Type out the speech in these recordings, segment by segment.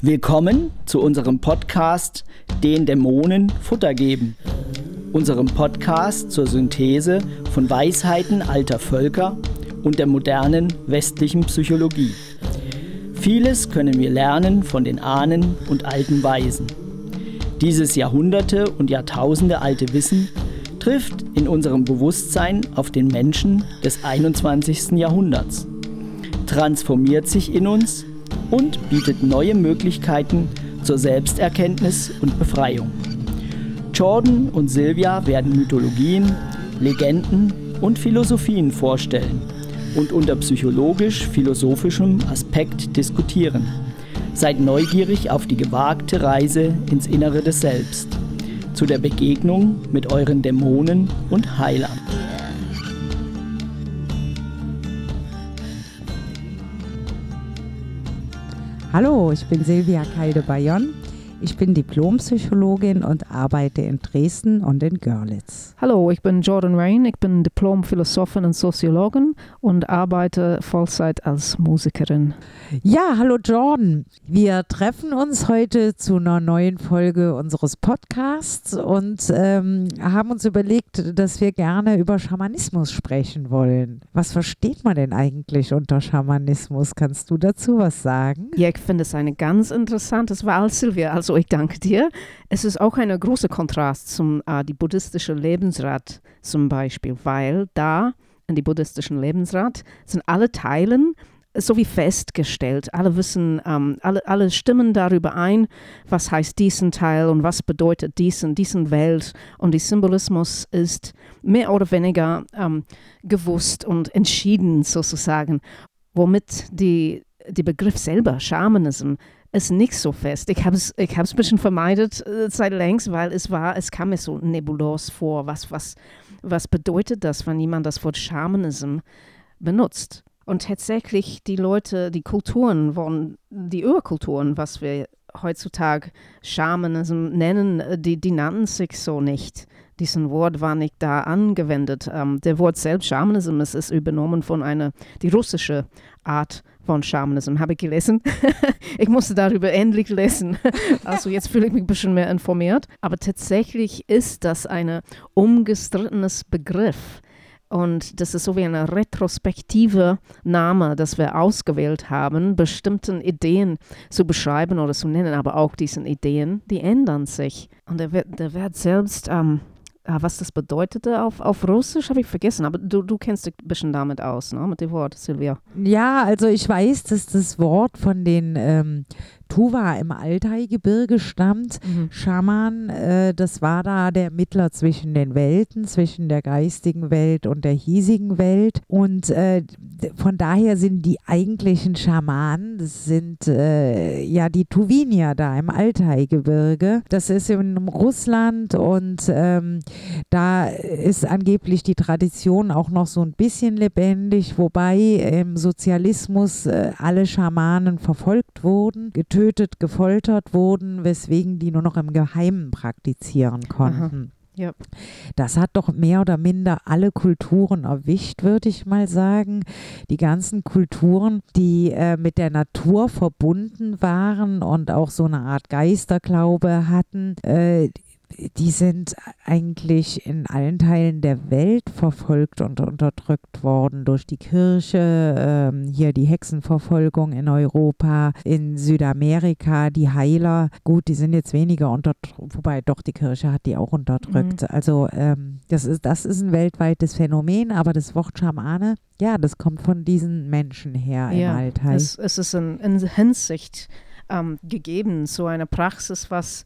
Willkommen zu unserem Podcast Den Dämonen Futter geben. Unserem Podcast zur Synthese von Weisheiten alter Völker und der modernen westlichen Psychologie. Vieles können wir lernen von den Ahnen und alten Weisen. Dieses Jahrhunderte und Jahrtausende alte Wissen trifft in unserem Bewusstsein auf den Menschen des 21. Jahrhunderts, transformiert sich in uns und bietet neue Möglichkeiten zur Selbsterkenntnis und Befreiung. Jordan und Sylvia werden Mythologien, Legenden und Philosophien vorstellen und unter psychologisch-philosophischem Aspekt diskutieren. Seid neugierig auf die gewagte Reise ins Innere des Selbst, zu der Begegnung mit euren Dämonen und Heilern. Hallo, ich bin Silvia Keide-Bayon. Ich bin Diplompsychologin und arbeite in Dresden und in Görlitz. Hallo, ich bin Jordan Rain. Ich bin Diplom-Philosophin und Soziologin und arbeite Vollzeit als Musikerin. Ja, hallo Jordan. Wir treffen uns heute zu einer neuen Folge unseres Podcasts und ähm, haben uns überlegt, dass wir gerne über Schamanismus sprechen wollen. Was versteht man denn eigentlich unter Schamanismus? Kannst du dazu was sagen? Ja, ich finde es eine ganz interessantes Wahl, Silvia. Also ich danke dir. Es ist auch ein großer Kontrast zum äh, die buddhistische Lebensrat zum Beispiel, weil da in die buddhistischen Lebensrat sind alle Teilen so wie festgestellt. Alle wissen, ähm, alle, alle stimmen darüber ein, was heißt diesen Teil und was bedeutet diesen, diesen Welt. Und der Symbolismus ist mehr oder weniger ähm, gewusst und entschieden sozusagen, womit die, die Begriff selber, Schamanism, ist nicht so fest. Ich habe es ich ein bisschen vermeidet äh, seit längst, weil es war, es kam mir so nebulos vor. Was, was, was bedeutet das, wenn jemand das Wort Schamanism benutzt? Und tatsächlich die Leute, die Kulturen, waren, die Urkulturen, was wir heutzutage Schamanism nennen, äh, die, die nannten sich so nicht. Diesen Wort war nicht da angewendet. Ähm, der Wort selbst, Schamanism, ist, ist übernommen von einer, die russische Art von Schamanism, habe ich gelesen. ich musste darüber endlich lesen. also jetzt fühle ich mich ein bisschen mehr informiert. Aber tatsächlich ist das ein umgestrittenes Begriff. Und das ist so wie eine retrospektive Name, das wir ausgewählt haben, bestimmten Ideen zu beschreiben oder zu nennen, aber auch diesen Ideen, die ändern sich. Und der der wird selbst ähm, was das bedeutete auf, auf Russisch, habe ich vergessen. Aber du, du kennst dich ein bisschen damit aus, ne? mit dem Wort, Silvia. Ja, also ich weiß, dass das Wort von den ähm, Tuva im Altai-Gebirge stammt. Mhm. Schaman, äh, das war da der Mittler zwischen den Welten, zwischen der geistigen Welt und der hiesigen Welt. Und äh, von daher sind die eigentlichen Schamanen, das sind äh, ja die Tuvinier da im Altai-Gebirge. Das ist in Russland und ähm, da ist angeblich die Tradition auch noch so ein bisschen lebendig, wobei im Sozialismus äh, alle Schamanen verfolgt wurden, getötet getötet, gefoltert wurden, weswegen die nur noch im Geheimen praktizieren konnten. Ja. Das hat doch mehr oder minder alle Kulturen erwischt, würde ich mal sagen. Die ganzen Kulturen, die äh, mit der Natur verbunden waren und auch so eine Art Geisterglaube hatten, äh, die sind eigentlich in allen Teilen der Welt verfolgt und unterdrückt worden durch die Kirche, ähm, hier die Hexenverfolgung in Europa, in Südamerika, die Heiler. Gut, die sind jetzt weniger unterdrückt, wobei doch die Kirche hat die auch unterdrückt. Mhm. Also ähm, das, ist, das ist ein weltweites Phänomen, aber das Wort Schamane, ja, das kommt von diesen Menschen her ja, im Alltag. Es, es ist in, in Hinsicht ähm, gegeben, so eine Praxis, was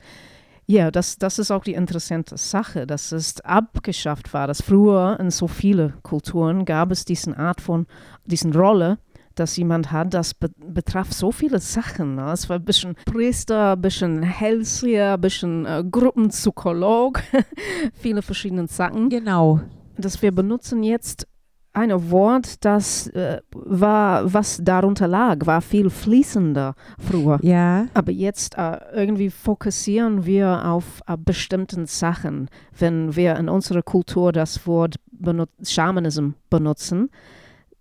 ja, das, das ist auch die interessante Sache, dass es abgeschafft war, dass früher in so vielen Kulturen gab es diesen Art von, diesen Rolle, dass jemand hat, das be betraf so viele Sachen. Ne? Es war ein bisschen Priester, ein bisschen Hellseher, ein bisschen äh, Gruppenpsycholog, viele verschiedene Sachen. Genau. Das wir benutzen jetzt ein Wort, das äh, war, was darunter lag, war viel fließender früher. Ja. Aber jetzt äh, irgendwie fokussieren wir auf äh, bestimmten Sachen. Wenn wir in unserer Kultur das Wort benut Schamanism benutzen,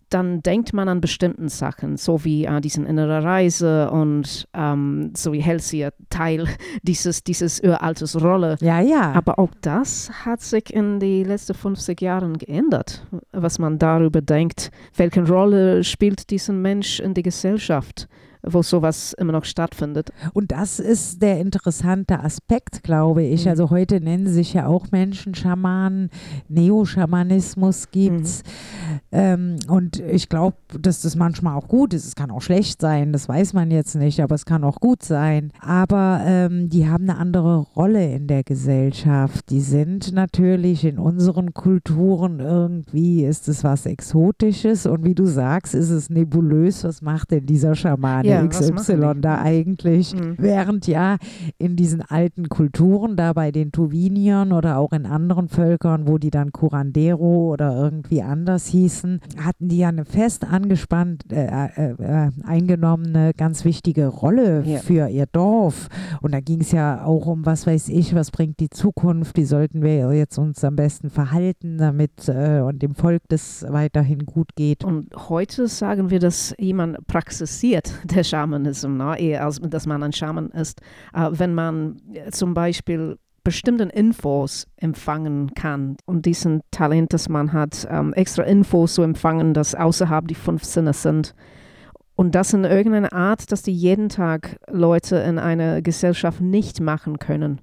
dann denkt man an bestimmten Sachen, so wie äh, diesen innere Reise und ähm, so wie Helsier Teil dieses, dieses uraltes Rolle. Ja, ja. Aber auch das hat sich in den letzten 50 Jahren geändert, was man darüber denkt, welche Rolle spielt dieser Mensch in der Gesellschaft wo sowas immer noch stattfindet. Und das ist der interessante Aspekt, glaube ich. Mhm. Also heute nennen sich ja auch Menschen Schamanen, Neoschamanismus gibt es. Mhm. Ähm, und ich glaube, dass das manchmal auch gut ist. Es kann auch schlecht sein, das weiß man jetzt nicht, aber es kann auch gut sein. Aber ähm, die haben eine andere Rolle in der Gesellschaft. Die sind natürlich in unseren Kulturen irgendwie, ist es was Exotisches und wie du sagst, ist es nebulös. Was macht denn dieser Schamane? Ja ja, XY da eigentlich. Mhm. Während ja in diesen alten Kulturen, da bei den Tuviniern oder auch in anderen Völkern, wo die dann Curandero oder irgendwie anders hießen, hatten die ja eine fest angespannt äh, äh, äh, eingenommene, ganz wichtige Rolle ja. für ihr Dorf. Und da ging es ja auch um, was weiß ich, was bringt die Zukunft, wie sollten wir jetzt uns am besten verhalten, damit äh, und dem Volk das weiterhin gut geht. Und heute sagen wir, dass jemand praxiziert, der Schamanismus, ne? eher als dass man ein Schaman ist. Äh, wenn man äh, zum Beispiel bestimmten Infos empfangen kann und diesen Talent, dass man hat, ähm, extra Infos zu empfangen, das außerhalb die fünf Sinne sind. Und das in irgendeiner Art, dass die jeden Tag Leute in einer Gesellschaft nicht machen können.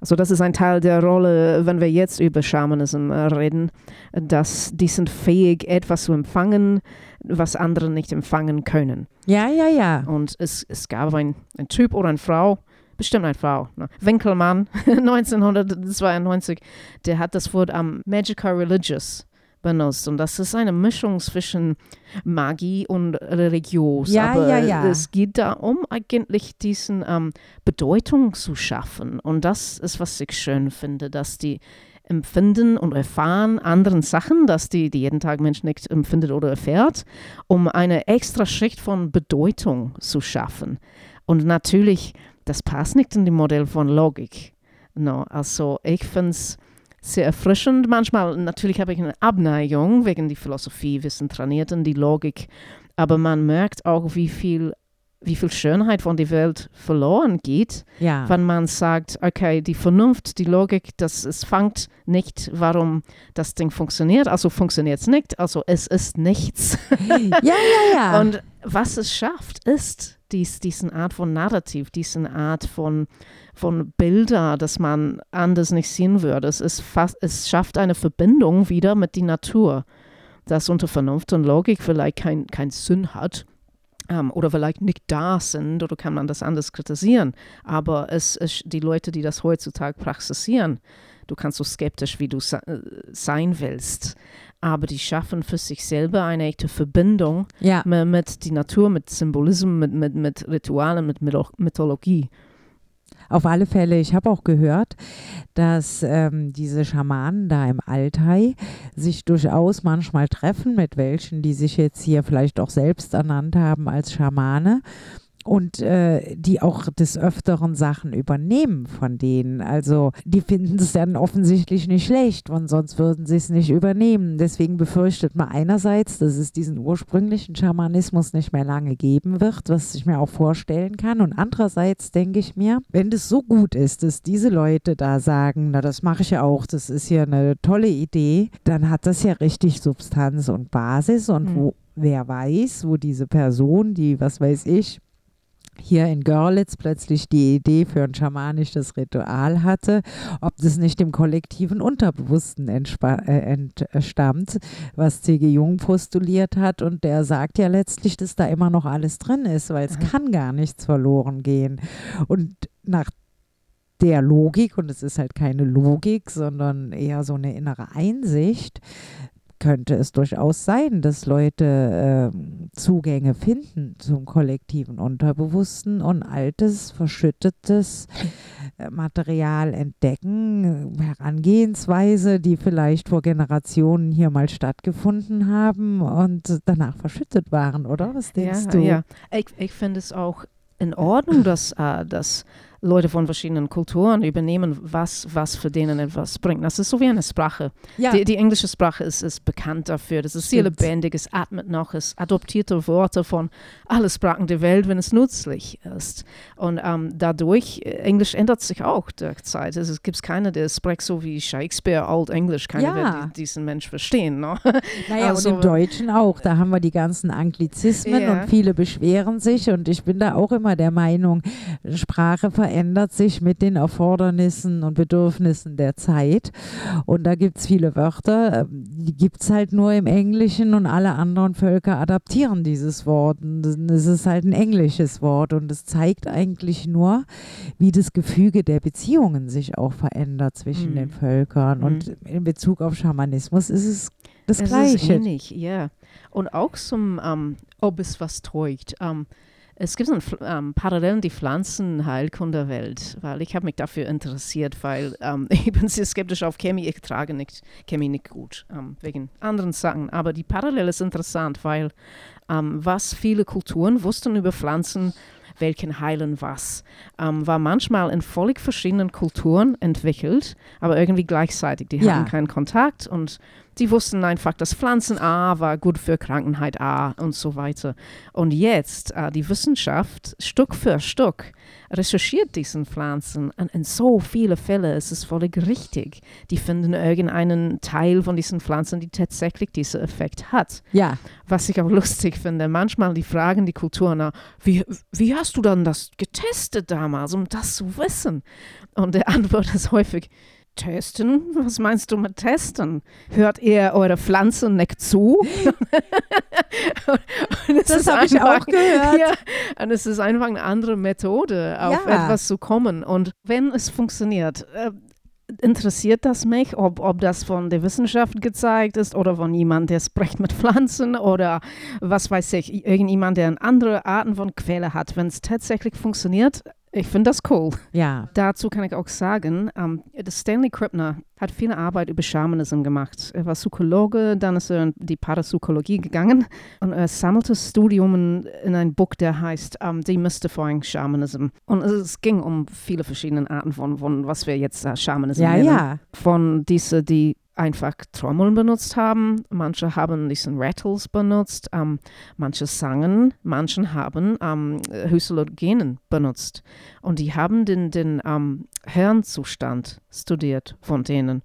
Also das ist ein Teil der Rolle, wenn wir jetzt über Schamanism äh, reden, dass die sind fähig, etwas zu empfangen, was andere nicht empfangen können. Ja, ja, ja. Und es, es gab ein, ein Typ oder eine Frau, bestimmt eine Frau, ne? Winkelmann, 1992, der hat das Wort um, Magica Religious benutzt. Und das ist eine Mischung zwischen Magie und religios. Ja, Aber ja, ja. es geht darum, eigentlich diesen ähm, Bedeutung zu schaffen. Und das ist, was ich schön finde, dass die empfinden und erfahren anderen Sachen, dass die, die jeden Tag Mensch nicht empfindet oder erfährt, um eine extra Schicht von Bedeutung zu schaffen. Und natürlich, das passt nicht in dem Modell von Logik. No, also ich finde es sehr erfrischend. Manchmal, natürlich habe ich eine Abneigung wegen die Philosophie, Wissen trainiert und die Logik. Aber man merkt auch, wie viel, wie viel Schönheit von der Welt verloren geht, ja. wenn man sagt, okay, die Vernunft, die Logik, das es fängt nicht, warum das Ding funktioniert, also funktioniert es nicht, also es ist nichts. ja, ja, ja. Und was es schafft, ist dies, diesen Art von Narrativ, diesen Art von von Bilder, das man anders nicht sehen würde. Es, ist fast, es schafft eine Verbindung wieder mit der Natur, das unter Vernunft und Logik vielleicht keinen kein Sinn hat ähm, oder vielleicht nicht da sind oder kann man das anders kritisieren. Aber es ist die Leute, die das heutzutage praktizieren, du kannst so skeptisch, wie du äh, sein willst, aber die schaffen für sich selber eine echte Verbindung ja. mit, mit der Natur, mit Symbolismus, mit, mit, mit Ritualen, mit Mythologie. Auf alle Fälle, ich habe auch gehört, dass ähm, diese Schamanen da im Altai sich durchaus manchmal treffen, mit welchen, die sich jetzt hier vielleicht auch selbst ernannt haben als Schamane und äh, die auch des Öfteren Sachen übernehmen von denen. Also die finden es dann offensichtlich nicht schlecht und sonst würden sie es nicht übernehmen. Deswegen befürchtet man einerseits, dass es diesen ursprünglichen Schamanismus nicht mehr lange geben wird, was ich mir auch vorstellen kann. Und andererseits denke ich mir, wenn das so gut ist, dass diese Leute da sagen, na das mache ich ja auch, das ist ja eine tolle Idee, dann hat das ja richtig Substanz und Basis und mhm. wo wer weiß, wo diese Person, die, was weiß ich, hier in Görlitz plötzlich die Idee für ein schamanisches Ritual hatte, ob das nicht dem kollektiven Unterbewussten äh, entstammt, was C.G. Jung postuliert hat. Und der sagt ja letztlich, dass da immer noch alles drin ist, weil es mhm. kann gar nichts verloren gehen. Und nach der Logik, und es ist halt keine Logik, sondern eher so eine innere Einsicht, könnte es durchaus sein, dass Leute äh, Zugänge finden zum kollektiven Unterbewussten und altes, verschüttetes äh, Material entdecken, Herangehensweise, die vielleicht vor Generationen hier mal stattgefunden haben und danach verschüttet waren, oder? Was denkst ja, du? Ja, ich, ich finde es auch in Ordnung, dass, äh, dass Leute von verschiedenen Kulturen übernehmen, was, was für denen etwas bringt. Das ist so wie eine Sprache. Ja. Die, die englische Sprache ist, ist bekannt dafür. Das ist sehr Stimmt. lebendig, es atmet noch, es adoptierte Worte von allen Sprachen der Welt, wenn es nützlich ist. Und ähm, dadurch, äh, Englisch ändert sich auch der Zeit. Also es gibt keine, der spricht so wie Shakespeare, Old English. Keiner Ja. wird die, diesen Mensch verstehen. Ne? Naja, Also- und im Deutschen auch. Da haben wir die ganzen Anglizismen Ja. und viele beschweren sich. Und ich bin da auch immer der Meinung, Sprache verändert sich mit den Erfordernissen und Bedürfnissen der Zeit. Und da gibt es viele Wörter, äh, die gibt es halt nur im Englischen und alle anderen Völker adaptieren dieses Wort. Und es ist halt ein englisches Wort und es zeigt eigentlich nur, wie das Gefüge der Beziehungen sich auch verändert zwischen Mhm. den Völkern. Und in Bezug auf Schamanismus ist es das Es ist Gleiche. ähnlich, ja. Und auch zum, ähm, ob es was täuscht. Ähm, es gibt ein, Pfl- ähm, Parallelen die Pflanzenheilkunderwelt, weil ich habe mich dafür interessiert, weil ähm, ich bin sehr skeptisch auf Chemie. Ich trage nicht Chemie nicht gut, ähm, wegen anderen Sachen. Aber die Parallele ist interessant, weil ähm, was viele Kulturen wussten über Pflanzen, welchen heilen was, ähm, war manchmal in völlig verschiedenen Kulturen entwickelt, aber irgendwie gleichzeitig. Die Ja. hatten keinen Kontakt und die wussten einfach, dass Pflanzen A war gut für Krankenheit A und so weiter. Und jetzt, äh, die Wissenschaft, Stück für Stück, recherchiert diesen Pflanzen und in so viele Fälle ist es völlig richtig. Die finden irgendeinen Teil von diesen Pflanzen, die tatsächlich diesen Effekt hat. Ja, Was ich auch lustig finde, manchmal die fragen die Kultur nach, wie, wie hast du dann das getestet damals, um das zu wissen? Und der Antwort ist häufig, testen? Was meinst du mit testen? Hört ihr eure Pflanzen nicht zu? Das habe ich einfach- auch gehört. ja, und es ist einfach eine andere Methode, auf Ja. etwas zu kommen. Und wenn es funktioniert, äh, interessiert das mich, ob, ob das von der Wissenschaft gezeigt ist oder von jemandem, der spricht mit Pflanzen oder was weiß ich, irgendjemand, der eine andere Arten von Quelle hat. Wenn es tatsächlich funktioniert, ich finde das cool. Ja, Dazu kann ich auch sagen, ähm, Stanley Krippner hat viel Arbeit über Schamanism gemacht. Er war Psychologe, dann ist er in die Parapsychologie gegangen und er sammelte Studien in ein Buch, der heißt ähm, Demystifying Shamanism. Und es ging um viele verschiedene Arten von, von was wir jetzt äh, Shamanism ja, nennen ja. von diese, die einfach Trommeln benutzt haben. Manche haben diesen Rattles benutzt, ähm, manche sangen, manche haben ähm, Halluzinogenen benutzt. Und die haben den, den ähm, Hirnzustand studiert von denen.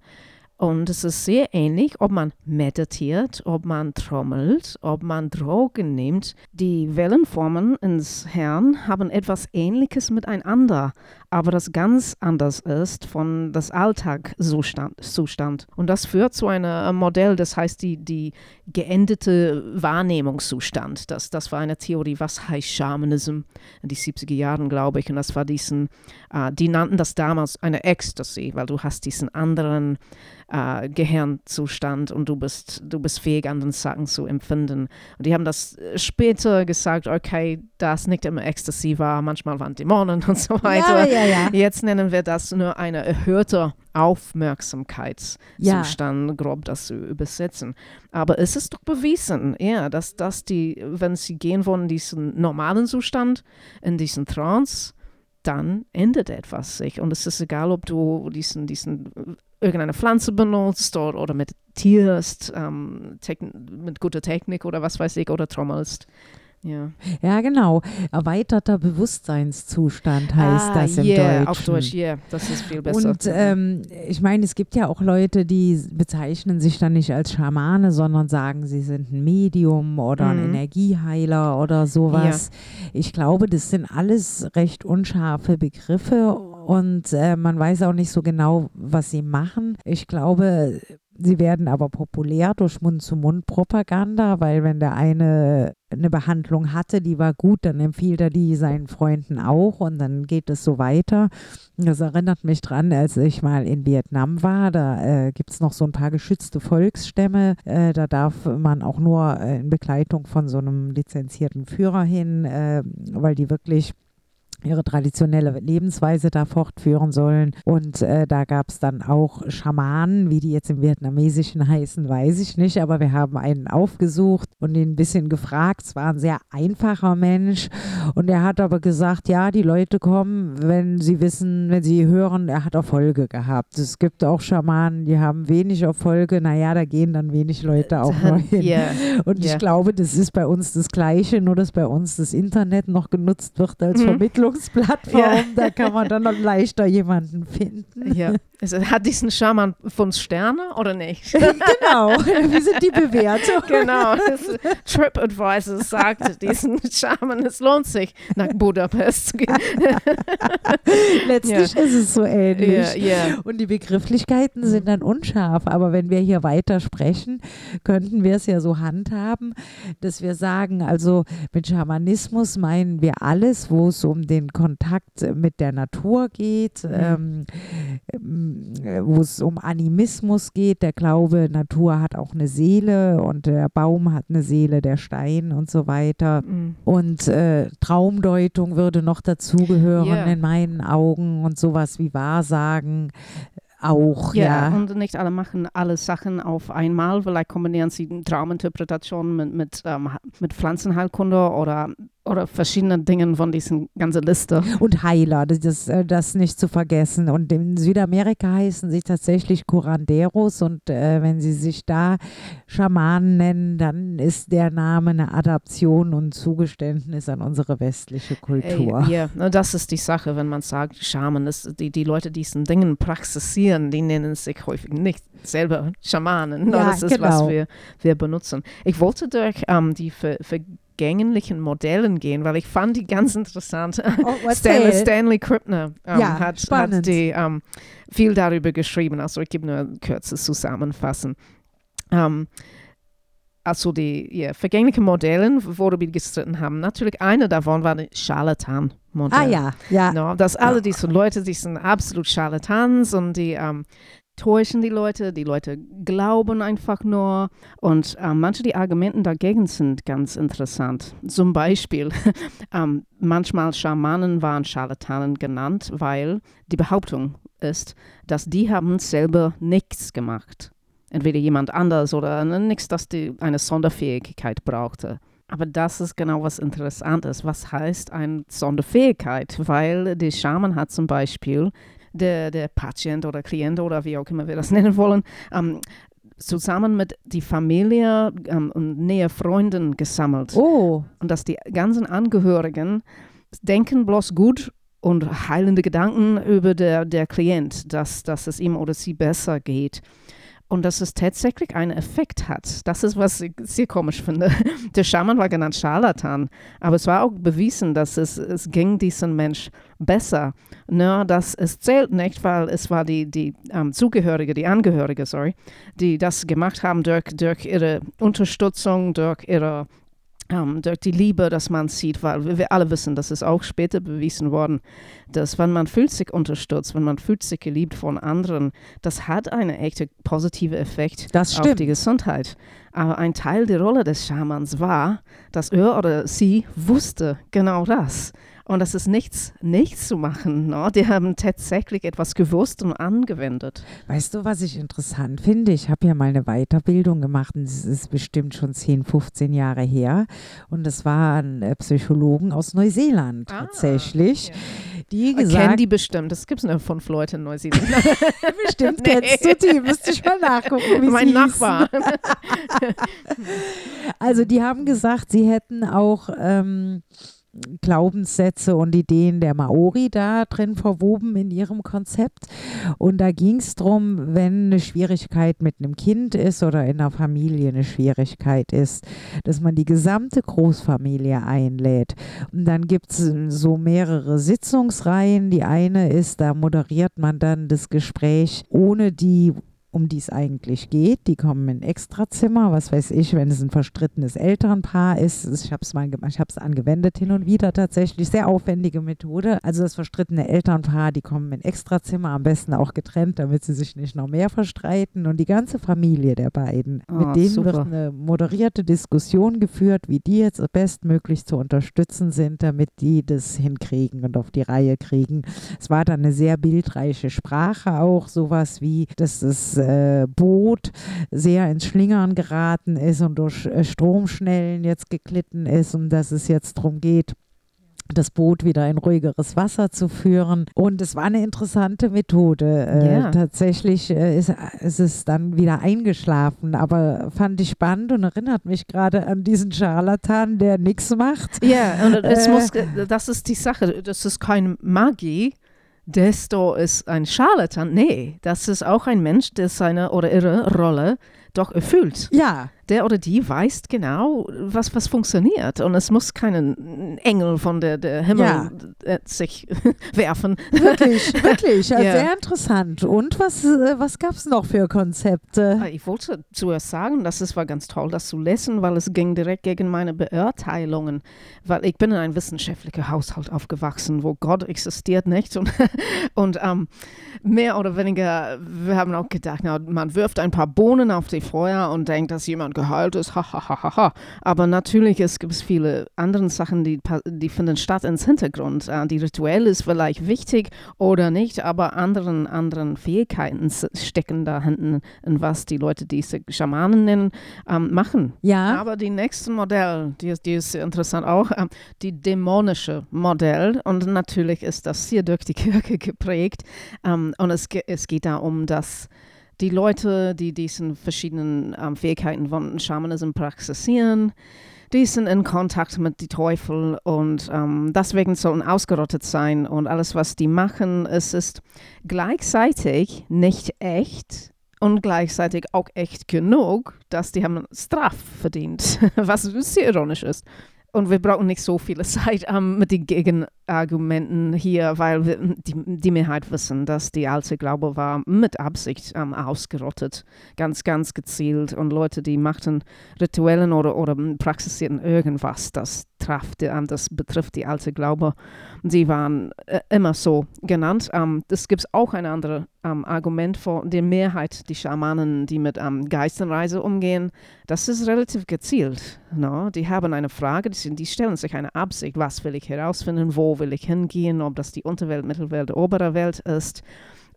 Und es ist sehr ähnlich, ob man meditiert, ob man trommelt, ob man Drogen nimmt. Die Wellenformen ins Hirn haben etwas Ähnliches miteinander, aber das ganz anders ist von das Alltagszustand. Zustand. Und das führt zu einem Modell, das heißt die, die geendete Wahrnehmungszustand. Das, das war eine Theorie, was heißt Shamanism in die 70er Jahren, glaube ich. Und das war diesen, äh, die nannten das damals eine Ecstasy, weil du hast diesen anderen äh, Gehirnzustand und du bist, du bist fähig, anderen Sachen zu empfinden. Und die haben das äh, später gesagt, okay, das nicht immer Ecstasy war, manchmal waren Dämonen und so weiter. Ja, ja, ja. Jetzt nennen wir das nur eine erhöhte Aufmerksamkeitszustand, grob das zu übersetzen. Aber es ist doch bewiesen, ja, dass, dass die, wenn sie gehen von diesem normalen Zustand in diesen Trance, dann ändert etwas sich. Und es ist egal, ob du diesen, diesen irgendeine Pflanze benutzt oder, oder meditierst, ähm, mit guter Technik oder was weiß ich, oder trommelst. Ja, Ja, genau. Erweiterter Bewusstseinszustand heißt ah, das im yeah, Deutschen. auf Deutsch, ja, das ist viel besser. Und ähm, ich meine, es gibt ja auch Leute, die bezeichnen sich dann nicht als Schamane, sondern sagen, sie sind ein Medium oder ein Mhm. Energieheiler oder sowas. Ich glaube, das sind alles recht unscharfe Begriffe und äh, man weiß auch nicht so genau, was sie machen. Ich glaube, sie werden aber populär durch Mund-zu-Mund-Propaganda, weil wenn der eine eine Behandlung hatte, die war gut, dann empfiehlt er die seinen Freunden auch und dann geht es so weiter. Das erinnert mich dran, als ich mal in Vietnam war, da äh, gibt es noch so ein paar geschützte Volksstämme, äh, da darf man auch nur äh, in Begleitung von so einem lizenzierten Führer hin, äh, weil die wirklich ihre traditionelle Lebensweise da fortführen sollen. Und äh, da gab es dann auch Schamanen, wie die jetzt im Vietnamesischen heißen, weiß ich nicht, aber wir haben einen aufgesucht und ihn ein bisschen gefragt. Es war ein sehr einfacher Mensch und er hat aber gesagt, ja, die Leute kommen, wenn sie wissen, wenn sie hören, er hat Erfolge gehabt. Es gibt auch Schamanen, die haben wenig Erfolge, naja, da gehen dann wenig Leute auch mal hin. Yeah. Und Yeah. ich glaube, das ist bei uns das Gleiche, nur dass bei uns das Internet noch genutzt wird als Mhm. Vermittlungsplattform. Ja. Da kann man dann noch leichter jemanden finden. Ja. Also, hat diesen Schaman fünf Sterne oder nicht? Genau. Wie sind die Bewertungen? genau. TripAdvisor sagt diesen Schaman, es lohnt sich, nach Budapest zu gehen. Letztlich ist es so ähnlich. Ja, ja. Und die Begrifflichkeiten sind dann unscharf. Aber wenn wir hier weiter sprechen, könnten wir es ja so handhaben, dass wir sagen, also mit Schamanismus meinen wir alles, wo es um den Kontakt mit der Natur geht, ähm, ähm, wo es um Animismus geht. Der Glaube, Natur hat auch eine Seele und der Baum hat eine Seele, der Stein und so weiter. Mm. Und äh, Traumdeutung würde noch dazugehören Ja. in meinen Augen und sowas wie Wahrsagen auch, Ja, ja. und nicht alle machen alle Sachen auf einmal. Vielleicht kombinieren sie Trauminterpretation mit, mit, ähm, mit Pflanzenheilkunde oder, oder verschiedenen Dingen von diesen ganzen Liste. Und Heiler, das, das, äh, das nicht zu vergessen. Und in Südamerika heißen sie tatsächlich Curanderos und äh, wenn sie sich da Schamanen nennen, dann ist der Name eine Adaption und Zugeständnis an unsere westliche Kultur. Ja, na, das ist die Sache, wenn man sagt, Schaman, das, die, die Leute, die diesen Dingen praxizieren, die nennen sich häufig nicht selber Schamanen. Ja, das ist, was genau. wir, wir benutzen. Ich wollte durch ähm, die ver vergänglichen Modellen gehen, weil ich fand die ganz interessant. Oh, Stanley. Stanley Krippner ähm, Ja, hat, hat die, ähm, viel darüber geschrieben. Also ich gebe nur ein kurzes Zusammenfassen. Ähm, also die ja, vergänglichen Modellen, worüber wir gestritten haben, natürlich eine davon war die Charlatan-Modell. Ah ja, ja. No, dass alle diese Leute, die sind absolut Charlatans und die ähm, täuschen die Leute, die Leute glauben einfach nur und ähm, manche die Argumenten dagegen sind ganz interessant. Zum Beispiel, ähm, manchmal Schamanen waren Charlatanen genannt, weil die Behauptung ist, dass die haben selber nichts gemacht. Entweder jemand anders oder ne, nichts, dass die eine Sonderfähigkeit brauchte. Aber das ist genau was Interessantes. Was heißt eine Sonderfähigkeit? Weil der Schaman hat zum Beispiel, der, der Patient oder Klient oder wie auch immer wir das nennen wollen, ähm, zusammen mit die Familie ähm, und nähe Freunden gesammelt. Oh, Und dass die ganzen Angehörigen denken bloß gut und heilende Gedanken über der, der Klient, dass, dass es ihm oder sie besser geht. Und dass es tatsächlich einen Effekt hat. Das ist, was ich sehr komisch finde. Der Schaman war genannt Scharlatan, aber es war auch bewiesen, dass es, es ging diesem Mensch besser. Nur, dass es zählt nicht, weil es war die, die ähm, Zugehörige, die Angehörige, sorry, die das gemacht haben durch, durch ihre Unterstützung, durch ihre ähm, durch die Liebe, dass man sieht, weil wir- alle wissen, das ist auch später bewiesen worden, dass wenn man fühlt sich unterstützt, wenn man fühlt sich geliebt von anderen, das hat einen echten positiven Effekt Das auf die Gesundheit. Aber ein Teil der Rolle des Schamans war, dass er oder sie wusste genau das. Und das ist nichts, nichts zu machen. No? Die haben tatsächlich etwas gewusst und angewendet. weißt du, was ich interessant finde? Ich habe ja mal eine Weiterbildung gemacht und es ist bestimmt schon 10, 15 Jahre her. Und das waren äh, Psychologen aus Neuseeland Ah, tatsächlich, die Kennen gesagt die bestimmt. Das gibt es nur fünf Leute in Neuseeland. bestimmt Nee. kennst du die, müsste ich mal nachgucken, wie mein Nachbar. Also die haben gesagt, sie hätten auch ähm, Glaubenssätze und Ideen der Maori da drin verwoben in ihrem Konzept. Und da ging es darum, wenn eine Schwierigkeit mit einem Kind ist oder in der Familie eine Schwierigkeit ist, dass man die gesamte Großfamilie einlädt. Und dann gibt es so mehrere Sitzungsreihen. Die eine ist, da moderiert man dann das Gespräch ohne die um die es eigentlich geht. Die kommen in Extrazimmer, was weiß ich, wenn es ein verstrittenes Elternpaar ist. Ich habe es mal ich habe es angewendet hin und wieder tatsächlich. Sehr aufwendige Methode. Also das verstrittene Elternpaar, die kommen in Extrazimmer, am besten auch getrennt, damit sie sich nicht noch mehr verstreiten. Und die ganze Familie der beiden, Oh, mit denen super. wird eine moderierte Diskussion geführt, wie die jetzt bestmöglich zu unterstützen sind, damit die das hinkriegen und auf die Reihe kriegen. Es war dann eine sehr bildreiche Sprache auch, sowas wie, dass das äh, Boot sehr ins Schlingern geraten ist und durch äh, Stromschnellen jetzt geglitten ist und dass es jetzt darum geht, das Boot wieder in ruhigeres Wasser zu führen. Und es war eine interessante Methode. Äh, Ja. Tatsächlich äh, ist, ist es dann wieder eingeschlafen, aber fand ich spannend und erinnert mich gerade an diesen Scharlatan, der nichts macht. Ja, und es Äh. muss, das ist die Sache, das ist keine Magie, desto ist ein Scharlatan. Nee, das ist auch ein Mensch, der seine oder ihre Rolle doch erfüllt. Ja, Der oder die weiß genau, was, was funktioniert. Und es muss keinen Engel von der, der Himmel Ja. äh, sich werfen. wirklich, wirklich. Ja, Ja. Sehr interessant. Und was, äh, was gab es noch für Konzepte? Äh, Ich wollte zuerst sagen, dass es war ganz toll, das zu lesen, weil es ging direkt gegen meine Beurteilungen. Weil ich bin in einem wissenschaftlichen Haushalt aufgewachsen, wo Gott existiert nicht. Und, und ähm, mehr oder weniger, wir haben auch gedacht, na, man wirft ein paar Bohnen auf die Feuer und denkt, dass jemand geheilt ist. Ha, ha, ha, ha, ha. Aber natürlich es gibt viele andere Sachen, die, die finden statt ins Hintergrund. Äh, die Rituell ist vielleicht wichtig oder nicht, aber anderen, anderen Fähigkeiten stecken da hinten, in was die Leute, die sich Schamanen nennen, ähm, machen. Ja, Aber die nächste Modell, die ist, die ist interessant auch, ähm, die dämonische Modell. Und natürlich ist das sehr durch die Kirche geprägt. Ähm, und es, es geht da um, dass die Leute, die diesen verschiedenen ähm, Fähigkeiten von Schamanism praktisieren, die sind in Kontakt mit dem Teufel und ähm, deswegen sollen ausgerottet sein. Und alles, was die machen, es ist gleichzeitig nicht echt und gleichzeitig auch echt genug, dass die haben Straf verdient, was sehr ironisch ist. Und wir brauchen nicht so viel Zeit ähm, mit den Gegenargumenten hier, weil wir, die, die Mehrheit wissen, dass die alte Glaube war mit Absicht ähm, ausgerottet, ganz, ganz gezielt. Und Leute, die machten Rituellen oder, oder praxisierten irgendwas, das, traf, die, ähm, das betrifft die alte Glaube, die waren äh, immer so genannt. Ähm, das gibt auch ein anderes ähm, Argument von der Mehrheit, die Schamanen, die mit ähm, Geistenreise umgehen. Das ist relativ gezielt. No? Die haben eine Frage, die, die stellen sich eine Absicht. Was will ich herausfinden? Wo will ich hingehen? Ob das die Unterwelt, Mittelwelt, obere Welt ist.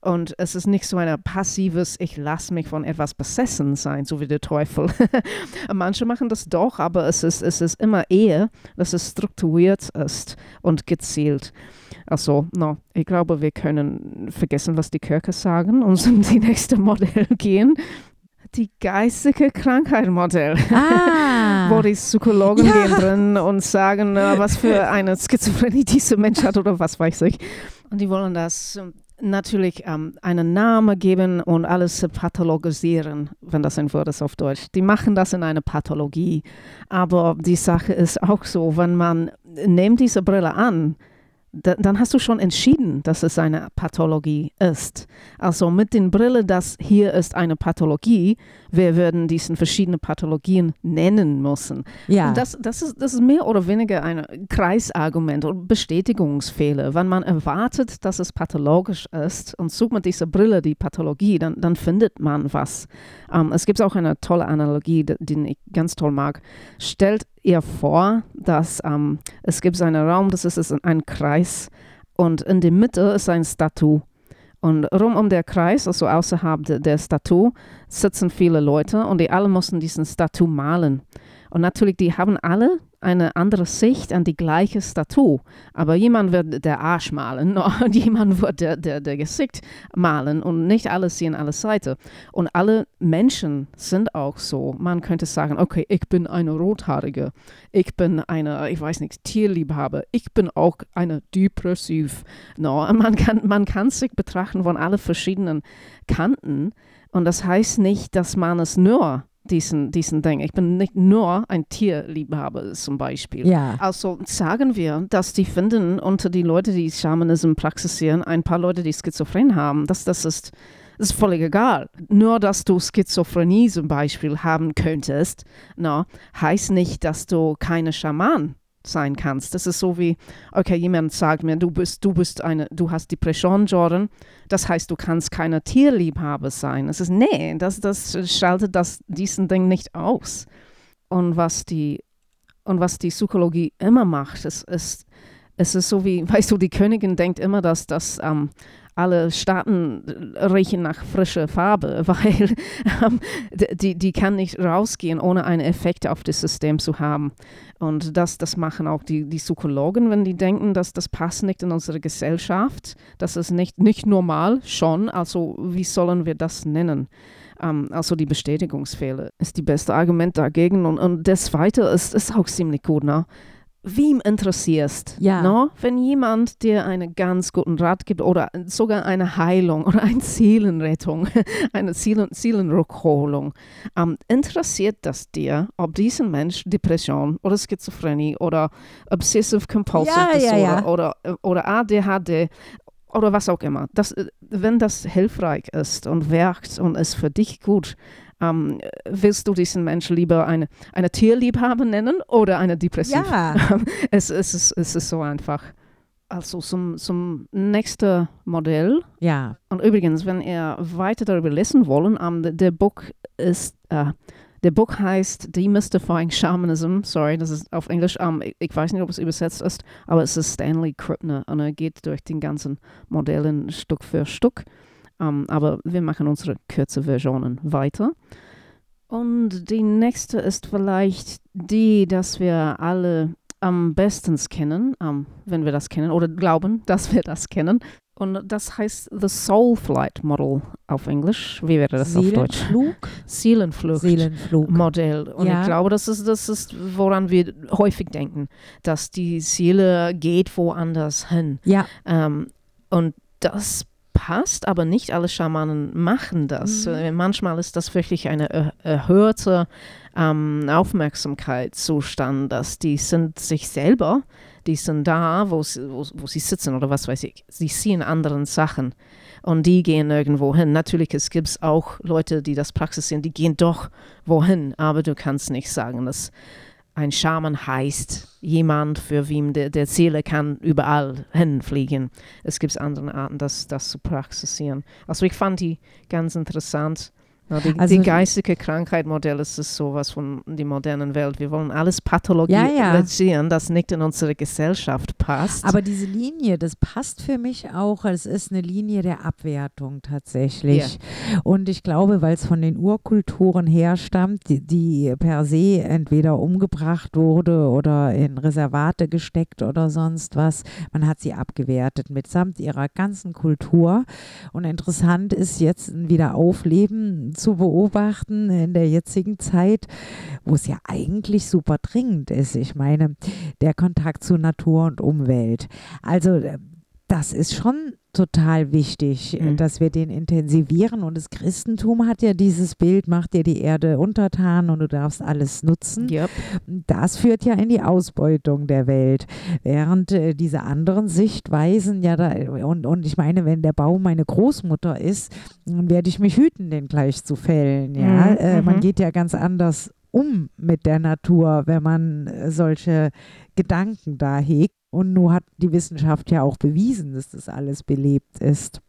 Und es ist nicht so ein passives, ich lasse mich von etwas besessen sein, so wie der Teufel. Manche machen das doch, aber es ist, es ist immer eher, dass es strukturiert ist und gezielt. Also, no, ich glaube, wir können vergessen, was die Kirche sagen und zum die nächste Modell gehen. Die geistige Krankheit-Modell, ah. wo die Psychologen Ja. gehen drin und sagen, was für eine Schizophrenie dieser Mensch hat oder was weiß ich. Und die wollen das natürlich ähm, einen Namen geben und alles pathologisieren, wenn das ein Wort ist auf Deutsch. Die machen das in eine Pathologie. Aber die Sache ist auch so, wenn man nimmt diese Brille an, da, dann hast du schon entschieden, dass es eine Pathologie ist. Also mit den Brille, das hier ist eine Pathologie, wir würden diesen verschiedenen Pathologien nennen müssen. ja. Und das, das, ist, das ist mehr oder weniger ein Kreisargument und Bestätigungsfehler. Wenn man erwartet, dass es pathologisch ist und sucht mit dieser Brille die Pathologie, dann, dann findet man was. Ähm, es gibt auch eine tolle Analogie, die, die ich ganz toll mag. Stellt ihr vor, dass ähm, es gibt einen Raum, das ist, ein Kreis und in der Mitte ist ein Statue. Und rum um der Kreis, also außerhalb de, der Statue, sitzen viele Leute und die alle mussten diesen Statue malen. Und natürlich, die haben alle eine andere Sicht an die gleiche Statue. Aber jemand wird der Arsch malen und jemand wird der, der, der Gesicht malen und nicht alle sehen alle Seiten. Und alle Menschen sind auch so. Man könnte sagen, okay, ich bin eine Rothaarige, ich bin eine, ich weiß nicht, Tierliebhaber, ich bin auch eine Depressiv. No, man, kann, man kann sich betrachten von alle verschiedenen Kanten und das heißt nicht, dass man es nur diesen, diesen Ding. Ich bin nicht nur ein Tierliebhaber zum Beispiel. ja. Also sagen wir, dass die finden unter die Leute, die Schamanism praktizieren, ein paar Leute, die Schizophren haben. Das, das ist ist völlig egal. Nur, dass du Schizophrenie zum Beispiel haben könntest, no, heißt nicht, dass du keine Schaman sein kannst. Das ist so wie, okay, jemand sagt mir, du bist, du bist eine, du hast Depression, Jordan. Das heißt, du kannst keine Tierliebhaber sein. Es ist, nee, das, das schaltet das, diesen Ding nicht aus. Und was die, und was die Psychologie immer macht, ist, ist es ist so wie, weißt du, die Königin denkt immer, dass das ähm, alle Staaten riechen nach frischer Farbe, weil ähm, die, die kann nicht rausgehen, ohne einen Effekt auf das System zu haben. Und das, das machen auch die, die Psychologen, wenn die denken, dass das passt nicht in unsere Gesellschaft. Das ist nicht, nicht normal, schon. Also wie sollen wir das nennen? Um, ähm, also die Bestätigungsfehler ist die beste Argument dagegen. Und, und das Zweite ist, ist auch ziemlich gut. Ne? Wem interessierst. Ja. No? Wenn jemand dir einen ganz guten Rat gibt oder sogar eine Heilung oder eine Seelenrettung, eine Seelen Seelenrückholung, ähm, interessiert das dir, ob dieser Mensch Depression oder Schizophrenie oder Obsessive Compulsive ja, Disorder ja, Oder, oder ADHD oder was auch immer. Das, wenn das hilfreich ist und wirkt und ist für dich gut, ähm, willst du diesen Menschen lieber eine, eine Tierliebhaber nennen oder eine Depressiv? Ja. es, es, ist, es ist so einfach. Also zum, zum nächsten Modell. Ja. Und übrigens, wenn ihr weiter darüber lesen wollen, um, ähm, der Buch ist, uh, der Buch heißt Demystifying Shamanism. Sorry, das ist auf Englisch. Um, ich, ich, weiß nicht, ob es übersetzt ist, aber es ist Stanley Krippner und er geht durch den ganzen Modellen Stück für Stück. Um, aber wir machen unsere kürze Versionen weiter. Und die nächste ist vielleicht die, dass wir alle am besten kennen, um, wenn wir das kennen oder glauben, dass wir das kennen. Und das heißt The Soul Flight Model auf Englisch. Wie wäre das auf Deutsch? Seelenflug. Seelenflug. Modell. Und ja. ich glaube, das ist, das ist, woran wir häufig denken, dass die Seele geht woanders hin. Ja. Um, und das passt, aber nicht alle Schamanen machen das. Mhm. Äh, manchmal ist das wirklich eine erhöhte ähm, Aufmerksamkeitszustand, dass die sind sich selber, die sind da, wo sie, wo, wo sie sitzen oder was weiß ich. Sie sehen anderen Sachen und die gehen irgendwo hin. Natürlich es gibt es auch Leute, die das praxisieren, die gehen doch wohin, aber du kannst nicht sagen, dass ein Schaman heißt jemand, für wem der, der Seele kann überall hinfliegen. Es gibt andere Arten, das, das zu praxisieren. Also ich fand die ganz interessant. Die, also, die geistige Krankheit-Modell ist sowas von der modernen Welt. Wir wollen alles pathologisieren, ja, ja. das nicht in unsere Gesellschaft passt. Aber diese Linie, das passt für mich auch. Es ist eine Linie der Abwertung tatsächlich. Yeah. Und ich glaube, weil es von den Urkulturen herstammt, die, die per se entweder umgebracht wurde oder in Reservate gesteckt oder sonst was, man hat sie abgewertet mitsamt ihrer ganzen Kultur. Und interessant ist jetzt ein Wiederaufleben zu beobachten in der jetzigen Zeit, wo es ja eigentlich super dringend ist. Ich meine, der Kontakt zu Natur und Umwelt. Also das ist schon total wichtig, mhm. dass wir den intensivieren. Und das Christentum hat ja dieses Bild, macht dir die Erde untertan und du darfst alles nutzen. Yep. Das führt ja in die Ausbeutung der Welt. Während äh, diese anderen Sichtweisen ja da, und, und ich meine, wenn der Baum meine Großmutter ist, dann werde ich mich hüten, den gleich zu fällen. Ja? Mhm. Äh, man mhm. geht ja ganz anders um mit der Natur, wenn man äh, solche Gedanken da hegt. Und nun hat die Wissenschaft ja auch bewiesen, dass das alles belebt ist.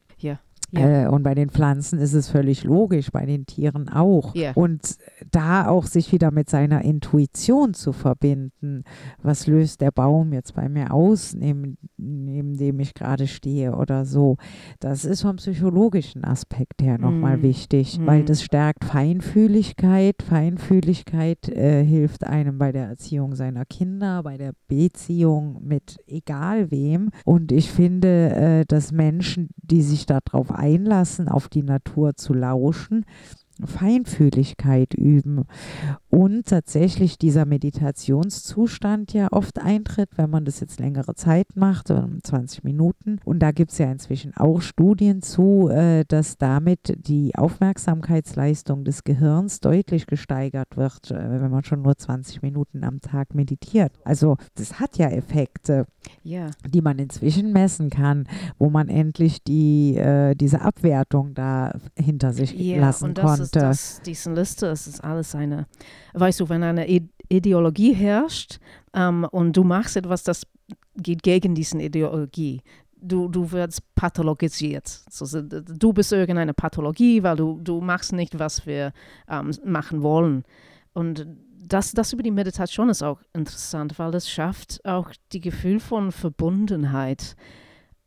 Ja. Äh, und bei den Pflanzen ist es völlig logisch, bei den Tieren auch. Ja. Und da auch sich wieder mit seiner Intuition zu verbinden. Was löst der Baum jetzt bei mir aus, neben, neben dem ich gerade stehe oder so. Das ist vom psychologischen Aspekt her nochmal mm. wichtig, mm. weil das stärkt Feinfühligkeit. Feinfühligkeit äh, hilft einem bei der Erziehung seiner Kinder, bei der Beziehung mit egal wem. Und ich finde, äh, dass Menschen, die sich darauf einlassen, auf die Natur zu lauschen, Feinfühligkeit üben und tatsächlich dieser Meditationszustand ja oft eintritt, wenn man das jetzt längere Zeit macht, 20 Minuten. Und da gibt es ja inzwischen auch Studien zu, äh, dass damit die Aufmerksamkeitsleistung des Gehirns deutlich gesteigert wird, äh, wenn man schon nur 20 Minuten am Tag meditiert. Also das hat ja Effekte. Ja. die man inzwischen messen kann, wo man endlich die, äh, diese Abwertung da hinter sich Ja, lassen und das konnte. ist das, diese Liste, es ist alles eine, weißt du, wenn eine I Ideologie herrscht ähm, und du machst etwas, das geht gegen diese Ideologie, du, du wirst pathologisiert. Du bist irgendeine Pathologie, weil du, du machst nicht, was wir ähm, machen wollen. Und das, das über die Meditation ist auch interessant, weil das schafft auch die Gefühl von Verbundenheit.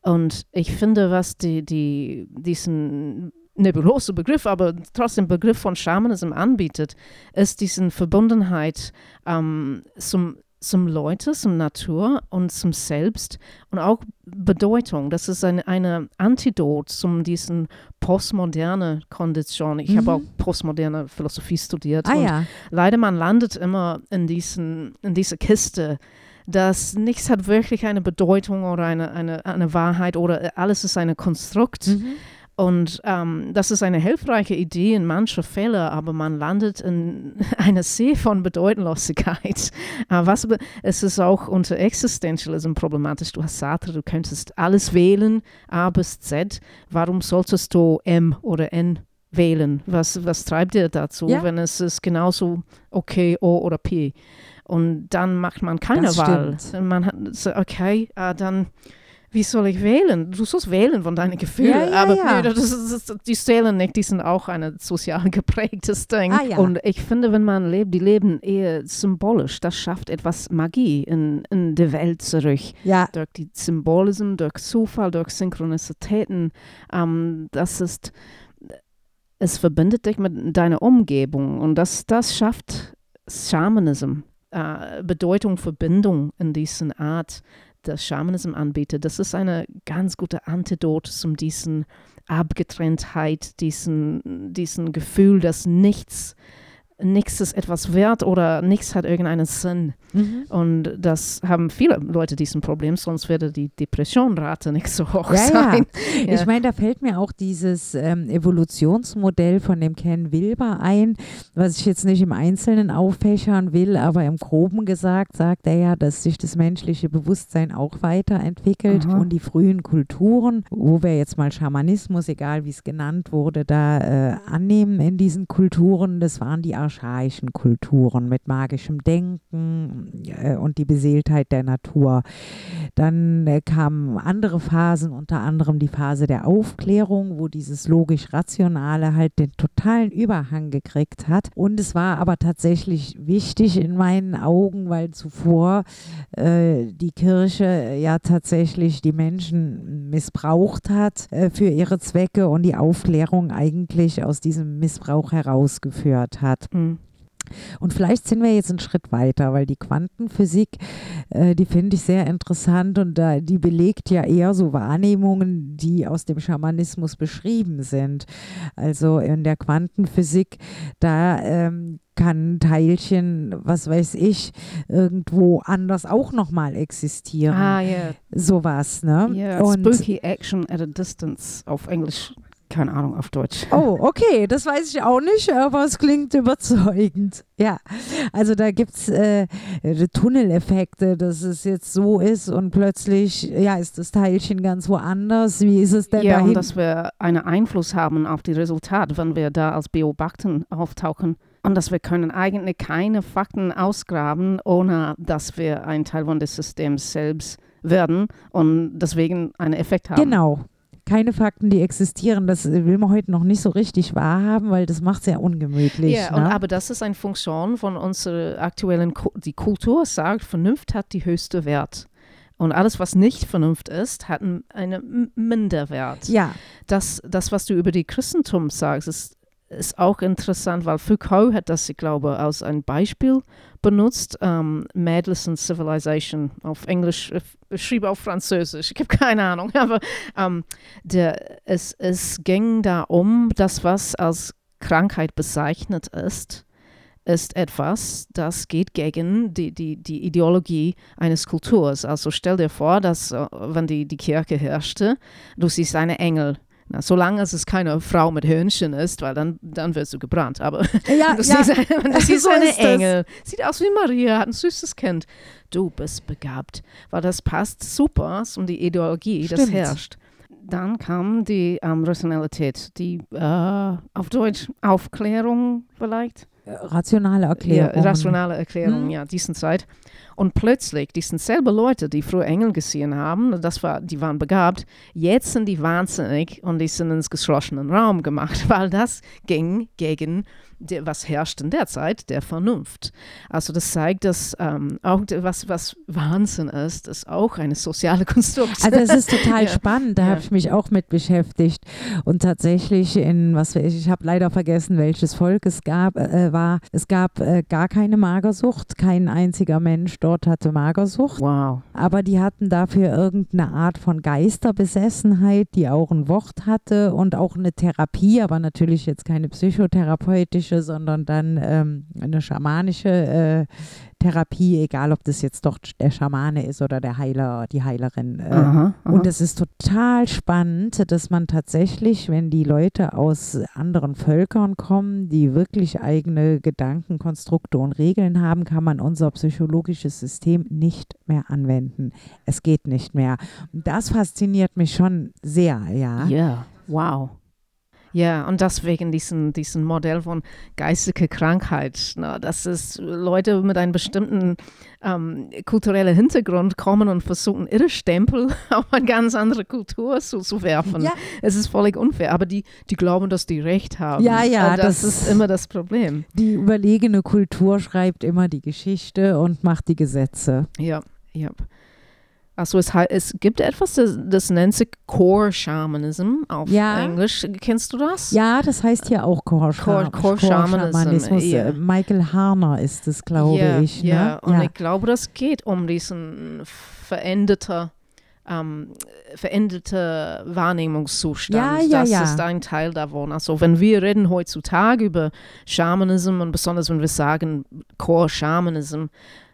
Und ich finde, was die, die, diesen nebulose Begriff, aber trotzdem Begriff von Schamanism anbietet, ist diese Verbundenheit ähm, zum, zum Leute, zum Natur und zum Selbst und auch Bedeutung. Das ist eine, eine Antidot zum diesen postmoderne Kondition. Ich habe Mhm. auch postmoderne Philosophie studiert ah und ja, leider man landet immer in, diesen, in dieser Kiste, dass nichts hat wirklich eine Bedeutung oder eine, eine, eine Wahrheit oder alles ist ein Konstrukt. mhm. Und ähm, das ist eine hilfreiche Idee in manchen Fällen, aber man landet in einer See von Bedeutungslosigkeit. Äh, was, es ist auch unter Existentialism problematisch. Du hast Sartre, du könntest alles wählen, A bis Z. Warum solltest du M oder N wählen? Was, was treibt dir dazu, Ja. wenn es ist genauso okay, O oder P? Und dann macht man keine Das Wahl. stimmt. Man hat okay, äh, dann wie soll ich wählen? Du sollst wählen von deinen Gefühlen. Ja, aber ja. das ist, das, die zählen nicht, die sind auch ein sozial geprägtes Ding. Ah. Und ich finde, wenn man lebt, die leben eher symbolisch. Das schafft etwas Magie in, in die Welt zurück. ja, Durch die Symbolism, durch Zufall, durch Synchronizitäten. Ähm, das ist, es verbindet dich mit deiner Umgebung und das, das schafft Shamanism. Äh, Bedeutung, Verbindung in diesen Art, das Shamanism anbietet. Das ist eine ganz gute Antidot zum diesen Abgetrenntheit, diesen, diesen Gefühl, dass nichts, nichts ist etwas wert oder nichts hat irgendeinen Sinn. mhm. Und das haben viele Leute diesen Problem, sonst würde die Depressionrate nicht so hoch Ja, ja. sein. Ich meine, da fällt mir auch dieses ähm, Evolutionsmodell von dem Ken Wilber ein, was ich jetzt nicht im Einzelnen auffächern will, aber im Groben gesagt sagt er ja, dass sich das menschliche Bewusstsein auch weiterentwickelt Aha. und die frühen Kulturen, wo wir jetzt mal Schamanismus, egal wie es genannt wurde, da äh, annehmen in diesen Kulturen, das waren die archaischen Kulturen mit magischem Denken äh, und die Beseeltheit der Natur. Dann äh, kamen andere Phasen, unter anderem die Phase der Aufklärung, wo dieses logisch-rationale halt den totalen Überhang gekriegt hat. Und es war aber tatsächlich wichtig in meinen Augen, weil zuvor äh, die Kirche ja tatsächlich die Menschen missbraucht hat äh, für ihre Zwecke und die Aufklärung eigentlich aus diesem Missbrauch herausgeführt hat. Mhm. Und vielleicht sind wir jetzt einen Schritt weiter, weil die Quantenphysik, äh, die finde ich sehr interessant und da, die belegt ja eher so Wahrnehmungen, die aus dem Schamanismus beschrieben sind. Also in der Quantenphysik, da ähm, kann ein Teilchen, was weiß ich, irgendwo anders auch nochmal existieren. Ah, ja. Sowas, ne? Und Spooky Action at a Distance auf Englisch. Keine Ahnung, auf Deutsch. Oh, okay, das weiß ich auch nicht, aber es klingt überzeugend. Ja, also da gibt es äh, Tunneleffekte, dass es jetzt so ist und plötzlich, ja, ist das Teilchen ganz woanders. Wie ist es denn ja, dahin? und dass wir einen Einfluss haben auf die Resultate, wenn wir da als Beobachten auftauchen. Und dass wir können eigentlich keine Fakten ausgraben, ohne dass wir ein Teil von des Systems selbst werden und deswegen einen Effekt haben. Genau. Keine Fakten, die existieren, das will man heute noch nicht so richtig wahrhaben, weil das macht es ja ungemütlich. Ja, ne? und, aber das ist eine Funktion von unserer aktuellen, Ku- die Kultur sagt, Vernunft hat die höchste Wert. Und alles, was nicht Vernunft ist, hat einen einen Minderwert. ja, das, das, was du über die Christentum sagst, ist, ist auch interessant, weil Foucault hat das, ich glaube, als ein Beispiel benutzt. Um, Madness and Civilization auf Englisch, äh, schrieb auf Französisch, ich habe keine Ahnung, aber um, der, es, es ging da um, das, was als Krankheit bezeichnet ist, ist etwas, das geht gegen die, die, die Ideologie eines Kulturs. Also stell dir vor, dass, äh, wenn die, die Kirche herrschte, du siehst einen Engel, Na, solange es keine Frau mit Hörnchen ist, weil dann, dann wirst du gebrannt. Aber Ja, du ja. siehst, du siehst So eine das. Engel, sieht aus wie Maria, hat ein süßes Kind. Du bist begabt, weil das passt super um die Ideologie, das Stimmt. herrscht. Dann kam die ähm, Rationalität, die äh, auf Deutsch Aufklärung vielleicht. Rationale Erklärung. Ja, rationale Erklärung, Hm. ja, diesen Zeit. Und plötzlich, die sind selber Leute, die früher Engel gesehen haben, das war, die waren begabt, jetzt sind die wahnsinnig und die sind ins geschlossenen Raum gemacht, weil das ging gegen, die, was herrscht in der Zeit, der Vernunft. Also das zeigt, dass ähm, auch was, was Wahnsinn ist, ist auch eine soziale Konstruktion. Also es ist total Ja. spannend, da Ja. habe ich mich auch mit beschäftigt. Und tatsächlich in, was ich, ich habe leider vergessen, welches Volk es gab, äh, war, es gab äh, gar keine Magersucht, kein einziger Mensch dort hatte Magersucht, wow. aber die hatten dafür irgendeine Art von Geisterbesessenheit, die auch ein Wort hatte und auch eine Therapie, aber natürlich jetzt keine psychotherapeutische, sondern dann ähm, eine schamanische äh, Therapie, egal ob das jetzt doch der Schamane ist oder der Heiler, die Heilerin. Äh, Aha, aha. und es ist total spannend, dass man tatsächlich, wenn die Leute aus anderen Völkern kommen, die wirklich eigene Gedankenkonstrukte und Regeln haben, kann man unser psychologisches System nicht mehr anwenden. Es geht nicht mehr. Das fasziniert mich schon sehr, ja. Ja, wow. Ja, und deswegen diesen, diesen Modell von geistige Krankheit, na, dass es Leute mit einem bestimmten ähm, kulturellen Hintergrund kommen und versuchen, ihre Stempel auf eine ganz andere Kultur zu, zu werfen. Ja. Es ist völlig unfair, aber die, die glauben, dass die Recht haben. Ja, ja, Und das, das- ist immer das Problem. Die überlegene Kultur schreibt immer die Geschichte und macht die Gesetze. Ja, ja. Also es, es gibt etwas, das, das nennt sich Core Shamanism auf Ja. Englisch. Kennst du das? Ja, das heißt hier auch Core, Core- Core Shamanismus. ja. Äh, Michael Harner ist es, glaube ja, ich. Ja, ne? und ich glaube, das geht um diesen veränderten ähm, veränderte Wahrnehmungszustand. Ja, ja, das ja. ist ein Teil davon. Also wenn wir reden heutzutage über Shamanism und besonders wenn wir sagen Core Shamanism,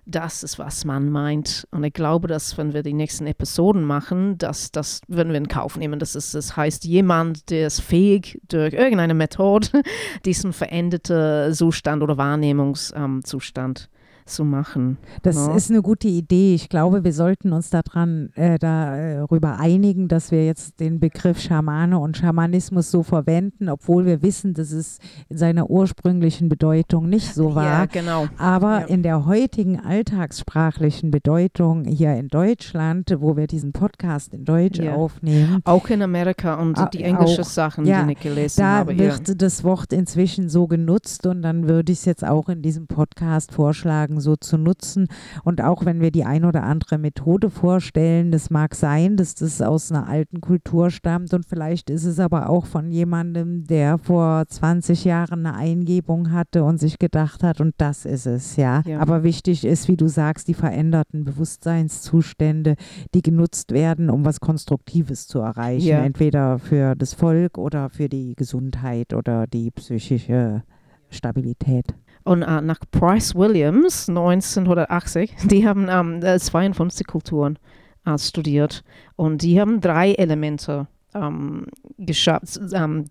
das ist, was man meint. Und ich glaube, dass wenn wir die nächsten Episoden machen, dass das werden wir in Kauf nehmen. Das, ist, das heißt, jemand, der ist fähig, durch irgendeine Methode diesen veränderten Zustand oder Wahrnehmungszustand zu machen. Das Ja. ist eine gute Idee. Ich glaube, wir sollten uns daran äh, darüber einigen, dass wir jetzt den Begriff Schamane und Schamanismus so verwenden, obwohl wir wissen, dass es in seiner ursprünglichen Bedeutung nicht so war. Ja, genau. Aber Ja. in der heutigen alltagssprachlichen Bedeutung hier in Deutschland, wo wir diesen Podcast in Deutsch Ja. aufnehmen, Auch in Amerika und die englischen. Sachen, die ich gelesen da habe. Ja. wird das Wort inzwischen so genutzt und dann würde ich es jetzt auch in diesem Podcast vorschlagen, so zu nutzen. Und auch wenn wir die ein oder andere Methode vorstellen, das mag sein, dass das aus einer alten Kultur stammt und vielleicht ist es aber auch von jemandem, der vor 20 Jahren eine Eingebung hatte und sich gedacht hat, und das ist es, ja. Ja. Aber wichtig ist, wie du sagst, die veränderten Bewusstseinszustände, die genutzt werden, um was Konstruktives zu erreichen, Ja. entweder für das Volk oder für die Gesundheit oder die psychische Stabilität. Und äh, nach Price Williams 1980, die haben ähm, äh, 52 Kulturen äh, studiert und die haben drei Elemente ähm, geschafft, ähm,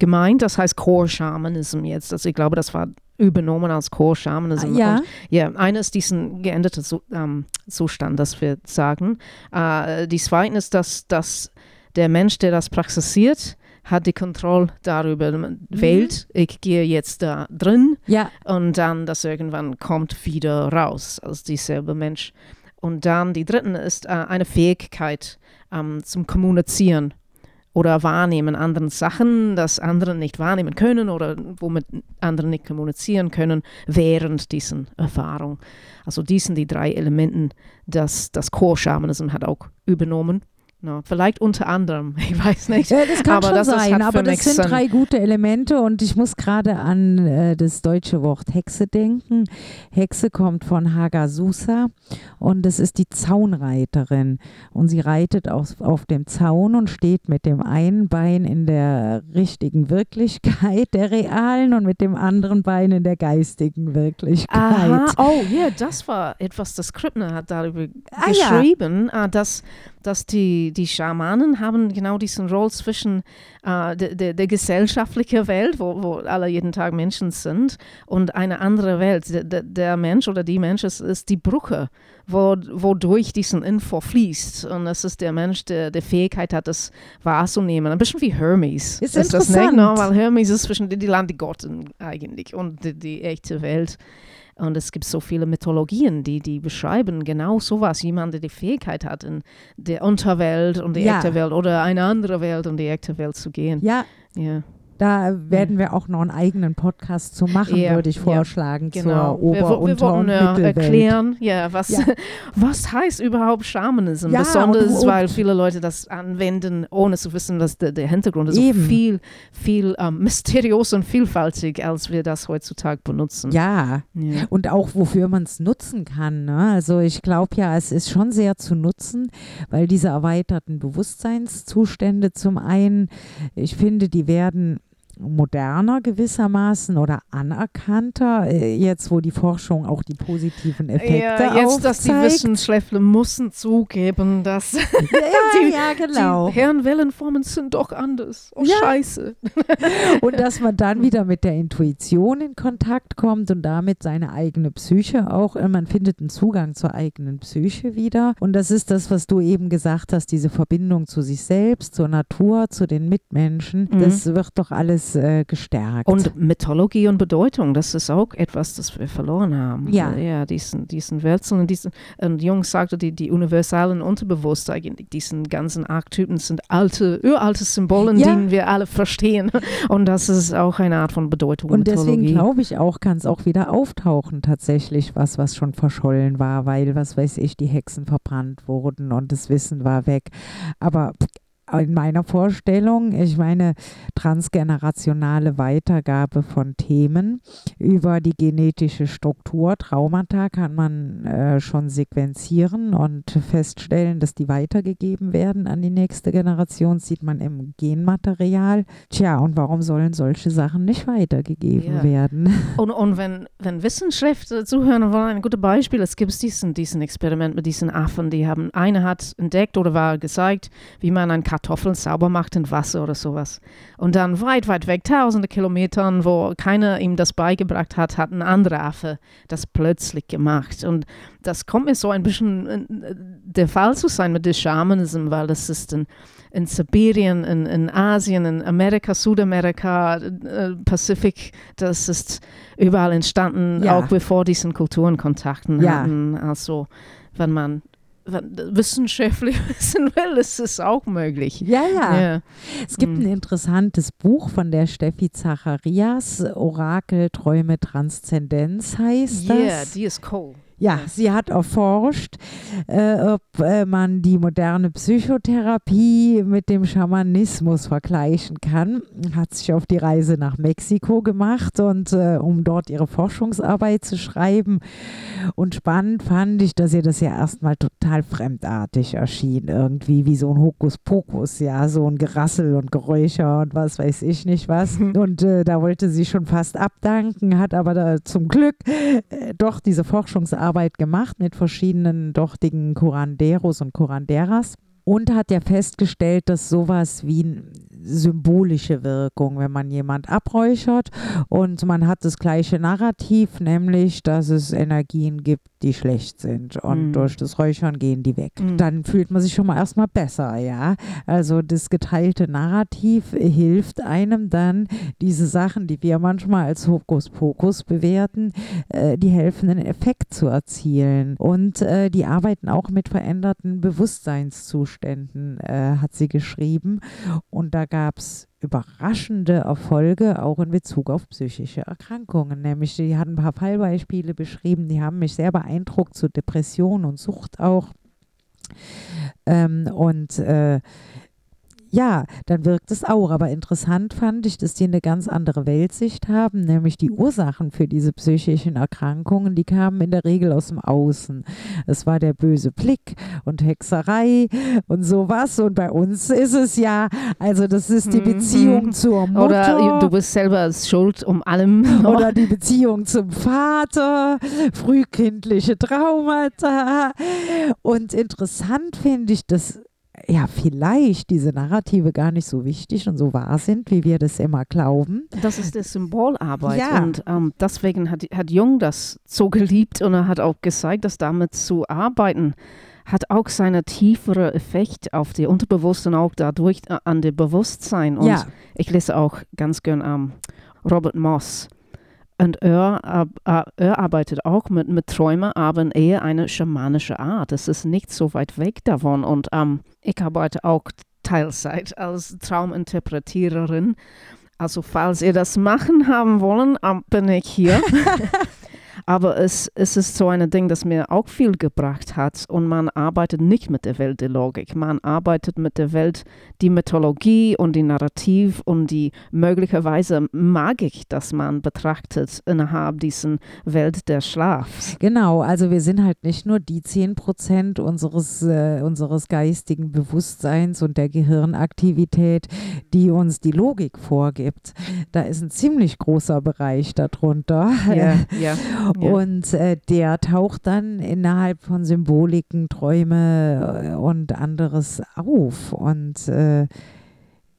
gemeint. Das heißt Core Shamanism jetzt. Also ich glaube, das war übernommen als Core Shamanism. Ja, Und ja, eine ist diesen geänderten Zu, ähm, Zustand, das wir sagen. Äh, die zweite ist, dass, dass der Mensch, der das praktiziert, hat die Kontrolle darüber, wählt, ich gehe jetzt da drin ja, und dann das irgendwann kommt wieder raus als dieselbe Mensch. Und dann die dritte ist äh, eine Fähigkeit ähm, zum Kommunizieren oder Wahrnehmen anderen Sachen, das andere nicht wahrnehmen können oder womit andere nicht kommunizieren können während diesen Erfahrung. Also die sind die drei Elementen, das das Core Shamanism hat auch übernommen. No, vielleicht unter anderem, ich weiß nicht. Ja, das kann Aber schon das sein, hat aber das sind drei gute Elemente und ich muss gerade an äh, das deutsche Wort Hexe denken. Hexe kommt von Hagasusa und das ist die Zaunreiterin und sie reitet auf, auf dem Zaun und steht mit dem einen Bein in der richtigen Wirklichkeit, der realen und mit dem anderen Bein in der geistigen Wirklichkeit. Aha, oh ja, das war etwas, das Krippner hat darüber Ah, ja. geschrieben, ah, dass, dass die, die Schamanen haben genau diesen Roll zwischen äh, der, der, der gesellschaftlichen Welt, wo, wo alle jeden Tag Menschen sind, und eine andere Welt. Der, der Mensch oder die Mensch ist, ist die Brücke, wo, wodurch diesen Info fließt. Und das ist der Mensch, der die Fähigkeit hat, das wahrzunehmen. Ein bisschen wie Hermes. Ist, ist. Das nicht, no? Weil Hermes ist zwischen die, die Land Gotten eigentlich und die, die echte Welt. Und es gibt so viele Mythologien, die, die beschreiben genau sowas. Jemand, der die Fähigkeit hat, in der Unterwelt und die Ja. echte Welt oder eine andere Welt um die echte Welt zu gehen. Ja, Ja, da werden wir auch noch einen eigenen Podcast zu machen, Ja, würde ich ja, vorschlagen, genau. zur Ober-, wir, wir Unter- und äh, Mittelwelt. erklären, ja, was, Ja. was heißt überhaupt Schamanism? Ja, Besonders, und- und- weil viele Leute das anwenden, ohne zu wissen, was der, der Hintergrund ist. Eben. viel, viel ähm, mysteriös und vielfältig, als wir das heutzutage benutzen. Ja, Ja. und auch wofür man es nutzen kann. Ne? Also ich glaube ja, es ist schon sehr zu nutzen, weil diese erweiterten Bewusstseinszustände zum einen, ich finde, die werden moderner gewissermaßen oder anerkannter, äh, jetzt wo die Forschung auch die positiven Effekte Ja, jetzt, dass die aufzeigt. Wissenschaftler müssen zugeben, dass ja, die- ja, genau. die Hirnwellenformen sind doch anders. Oh, Ja. scheiße. Und dass man dann wieder mit der Intuition in Kontakt kommt und damit seine eigene Psyche auch, äh, man findet einen Zugang zur eigenen Psyche wieder. Und das ist das, was du eben gesagt hast, diese Verbindung zu sich selbst, zur Natur, zu den Mitmenschen. Mhm. Das wird doch alles äh, gestärkt. Und Mythologie und Bedeutung, das ist auch etwas, das wir verloren haben. Ja. Ja, diesen, diesen Wurzeln und diesen, und Jung sagte, die, die universalen Unterbewusst eigentlich, diesen ganzen Archetypen sind alte, uralte Symbolen, Ja. die wir alle verstehen. Und das ist auch eine Art von Bedeutung Und deswegen Mythologie. glaube ich auch, kann es auch wieder auftauchen, tatsächlich was, was schon verschollen war, weil, was weiß ich, die Hexen verbrannt wurden und das Wissen war weg. Aber in meiner Vorstellung, ich meine, transgenerationale Weitergabe von Themen über die genetische Struktur, Traumata kann man äh, schon sequenzieren und feststellen, dass die weitergegeben werden an die nächste Generation, sieht man im Genmaterial. Tja, und warum sollen solche Sachen nicht weitergegeben Ja. werden? Und, und wenn, wenn Wissenschaftler zuhören wollen, ein gutes Beispiel, es gibt diesen, diesen Experiment mit diesen Affen, die haben, eine hat entdeckt oder war gezeigt, wie man eine Kartoffel sauber macht in Wasser oder sowas. Und dann weit, weit weg, tausende Kilometern, wo keiner ihm das beigebracht hat, hat ein anderer Affe das plötzlich gemacht. Und das kommt mir so ein bisschen äh, der Fall zu sein mit dem Schamanism, weil das ist in, in Sibirien, in, in Asien, in Amerika, Südamerika, äh, Pazifik, das ist überall entstanden, Ja. auch bevor diesen Kulturen Kontakten Ja. hatten. Also wenn man wissenschaftlich wissen will, ist es auch möglich. Ja, ja. Ja. Es gibt Mhm. ein interessantes Buch von der Steffi Zacharias, Orakel, Träume, Transzendenz heißt das. Yeah, die ist cool. Ja, sie hat erforscht, äh, ob äh, man die moderne Psychotherapie mit dem Schamanismus vergleichen kann. Hat sich auf die Reise nach Mexiko gemacht und äh, um dort ihre Forschungsarbeit zu schreiben. Und spannend fand ich, dass ihr das ja erstmal total fremdartig erschien, irgendwie wie so ein Hokuspokus, ja, so ein Gerassel und Geräuscher und was weiß ich nicht was. Und äh, da wollte sie schon fast abdanken, hat aber da zum Glück äh, doch diese Forschungsarbeit gemacht mit verschiedenen dortigen Curanderos und Curanderas und hat ja festgestellt, dass sowas wie symbolische Wirkung, wenn man jemand abräuchert. Und man hat das gleiche Narrativ, nämlich, dass es Energien gibt, die schlecht sind und Mhm. durch das Räuchern gehen die weg. Mhm. Dann fühlt man sich schon mal erstmal besser, ja. Also das geteilte Narrativ hilft einem dann, diese Sachen, die wir manchmal als Hokuspokus bewerten, äh, die helfen, einen Effekt zu erzielen. Und äh, die arbeiten auch mit veränderten Bewusstseinszuständen, äh, hat sie geschrieben. Und da gab es überraschende Erfolge auch in Bezug auf psychische Erkrankungen. Nämlich, die hatten ein paar Fallbeispiele beschrieben, die haben mich sehr beeindruckt zu Depression und Sucht auch. Ähm, und äh, ja, dann wirkt es auch. Aber interessant fand ich, dass die eine ganz andere Weltsicht haben, nämlich die Ursachen für diese psychischen Erkrankungen, die kamen in der Regel aus dem Außen. Es war der böse Blick und Hexerei und sowas. Und bei uns ist es ja, also das ist die Mhm. Beziehung zur Mutter. Oder du bist selber schuld um allem. Oder die Beziehung zum Vater, frühkindliche Traumata. Und interessant finde ich, dass ja vielleicht diese Narrative gar nicht so wichtig und so wahr sind, wie wir das immer glauben. Das ist die Symbolarbeit ja. und ähm, deswegen hat, hat Jung das so geliebt und er hat auch gezeigt, dass damit zu arbeiten hat auch seinen tieferen Effekt auf die Unterbewusstsein, auch dadurch äh, an das Bewusstsein. Und ja. ich lese auch ganz gern ähm, Robert Moss. Und er, er arbeitet auch mit, mit Träumen, aber eher eine schamanische Art. Es ist nicht so weit weg davon. Und ähm, ich arbeite auch Teilzeit als Trauminterpretiererin. Also falls ihr das machen haben wollen, bin ich hier. Aber es, es ist so ein Ding, das mir auch viel gebracht hat. Und man arbeitet nicht mit der Welt der Logik. Man arbeitet mit der Welt, die Mythologie und die Narrativ und die möglicherweise Magik, das man betrachtet innerhalb dieser Welt der Schlafs. Genau, also wir sind halt nicht nur die 10 Prozent unseres, äh, unseres geistigen Bewusstseins und der Gehirnaktivität, die uns die Logik vorgibt. Da ist ein ziemlich großer Bereich darunter. Ja, ja. Und äh, der taucht dann innerhalb von Symboliken, Träume äh, und anderes auf. Und äh,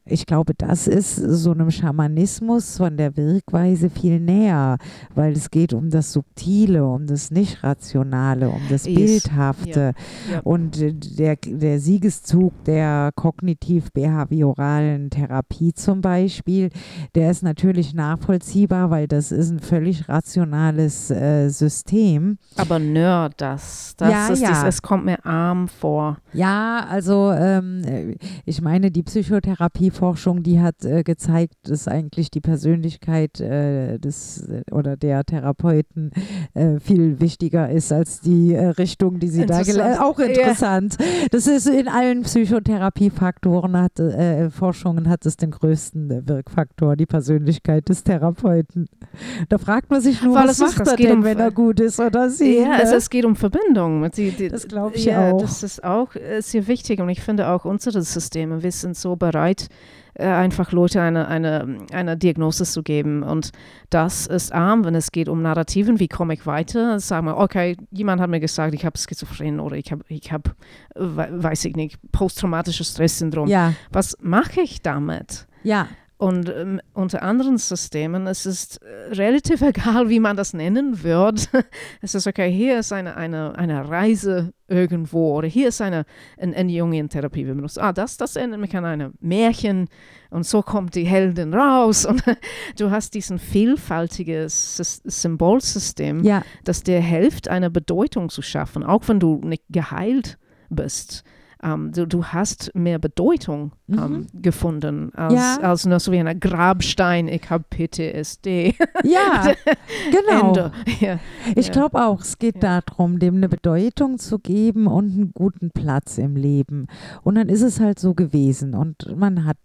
ich glaube, das ist so einem Schamanismus von der Wirkweise viel näher, weil es geht um das Subtile, um das Nicht-Rationale, um das Bildhafte. Ja. Ja. Und der, der Siegeszug der kognitiv-behavioralen Therapie zum Beispiel, der ist natürlich nachvollziehbar, weil das ist ein völlig rationales äh, System. Aber Nerd, das, das ja, ist ja. es kommt mir arm vor. Ja, also ähm, ich meine, die Psychotherapie Forschung, die hat äh, gezeigt, dass eigentlich die Persönlichkeit äh, des äh, oder der Therapeuten äh, viel wichtiger ist als die äh, Richtung, die sie da gelernt Auch interessant. Ja. Das ist in allen Psychotherapiefaktoren hat äh, Forschungen hat es den größten Wirkfaktor, die Persönlichkeit des Therapeuten. Da fragt man sich nur, Weil was macht ist, er denn, um, wenn er gut ist oder sie? Ja, also es geht um Verbindung. Die, die, das glaube ich ja, auch. Das ist auch sehr wichtig und ich finde auch unsere Systeme, wir sind so bereit, äh, einfach Leute eine, eine, eine Diagnose zu geben. Und das ist arm, wenn es geht um Narrativen, wie komme ich weiter? Sagen wir, okay, jemand hat mir gesagt, ich habe Schizophren oder ich habe, ich hab, weiß ich nicht, posttraumatisches Stresssyndrom. Ja. Was mache ich damit? Ja. Und ähm, unter anderen Systemen, es ist äh, relativ egal, wie man das nennen wird. es ist okay, hier ist eine, eine, eine Reise irgendwo oder hier ist eine, eine, eine Jungientherapie. Wir benutzen, ah, das, das erinnert mich an ein Märchen und so kommt die Heldin raus. Und du hast diesen vielfältiges Symbolsystem, ja. das dir hilft, eine Bedeutung zu schaffen, auch wenn du nicht geheilt bist ähm, du, du, hast mehr Bedeutung ähm, mhm. gefunden als, ja. als nur so wie ein Grabstein, ich habe PTSD. Ja, genau. Ja. Ich glaube auch, es geht ja. darum, dem eine Bedeutung zu geben und einen guten Platz im Leben. Und dann ist es halt so gewesen und man hat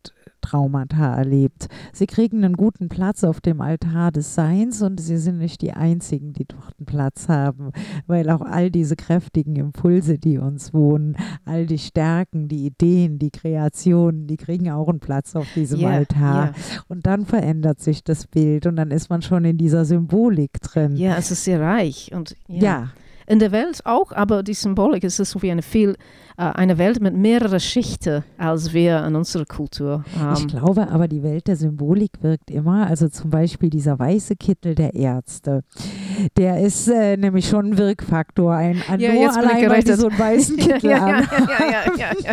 Traumata erlebt. Sie kriegen einen guten Platz auf dem Altar des Seins und sie sind nicht die Einzigen, die dort einen Platz haben, weil auch all diese kräftigen Impulse, die uns wohnen, all die Stärken, die Ideen, die Kreationen, die kriegen auch einen Platz auf diesem yeah, Altar. Yeah. Und dann verändert sich das Bild und dann ist man schon in dieser Symbolik drin. Ja, es ist sehr reich und ja. ja in der Welt auch, aber die Symbolik ist so wie eine viel äh, eine Welt mit mehreren Schichten, als wir in unserer Kultur haben. Ich glaube aber, die Welt der Symbolik wirkt immer, also zum Beispiel dieser weiße Kittel der Ärzte, der ist äh, nämlich schon ein Wirkfaktor, ein, ein ja, nur allein, weil die so einen weißen Kittel ja, ja, ja, ja, ja, ja,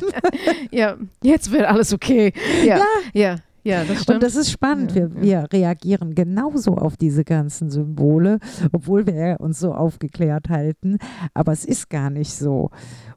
ja, jetzt wird alles okay. Ja, ja. Ja, das stimmt. Und das ist spannend. Wir, ja. wir reagieren genauso auf diese ganzen Symbole, obwohl wir uns so aufgeklärt halten. Aber es ist gar nicht so.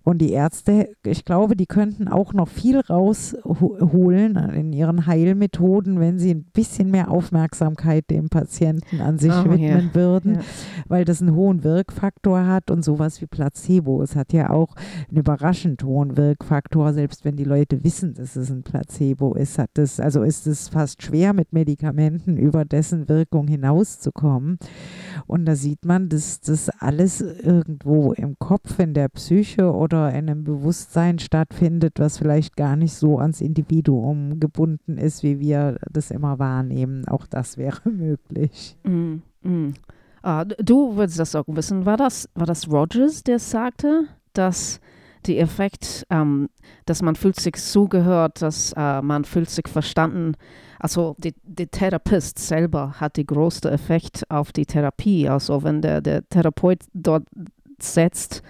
Und die Ärzte, ich glaube, die könnten auch noch viel rausholen in ihren Heilmethoden, wenn sie ein bisschen mehr Aufmerksamkeit dem Patienten an sich oh, widmen yeah. würden, yeah. weil das einen hohen Wirkfaktor hat und sowas wie Placebo. Es hat ja auch einen überraschend hohen Wirkfaktor, selbst wenn die Leute wissen, dass es ein Placebo ist, hat das, also ist es fast schwer mit Medikamenten über dessen Wirkung hinauszukommen. Und da sieht man, dass das alles irgendwo im Kopf, in der Psyche oder oder in einem Bewusstsein stattfindet, was vielleicht gar nicht so ans Individuum gebunden ist, wie wir das immer wahrnehmen. Auch das wäre möglich. Mm, mm. Ah, du würdest das auch wissen. War das, war das Rogers, der sagte, dass der Effekt, ähm, dass man fühlt sich zugehört, dass äh, man fühlt sich verstanden. Also die, der Therapeut selber hat den größten Effekt auf die Therapie. Also wenn der, der Therapeut dort setzt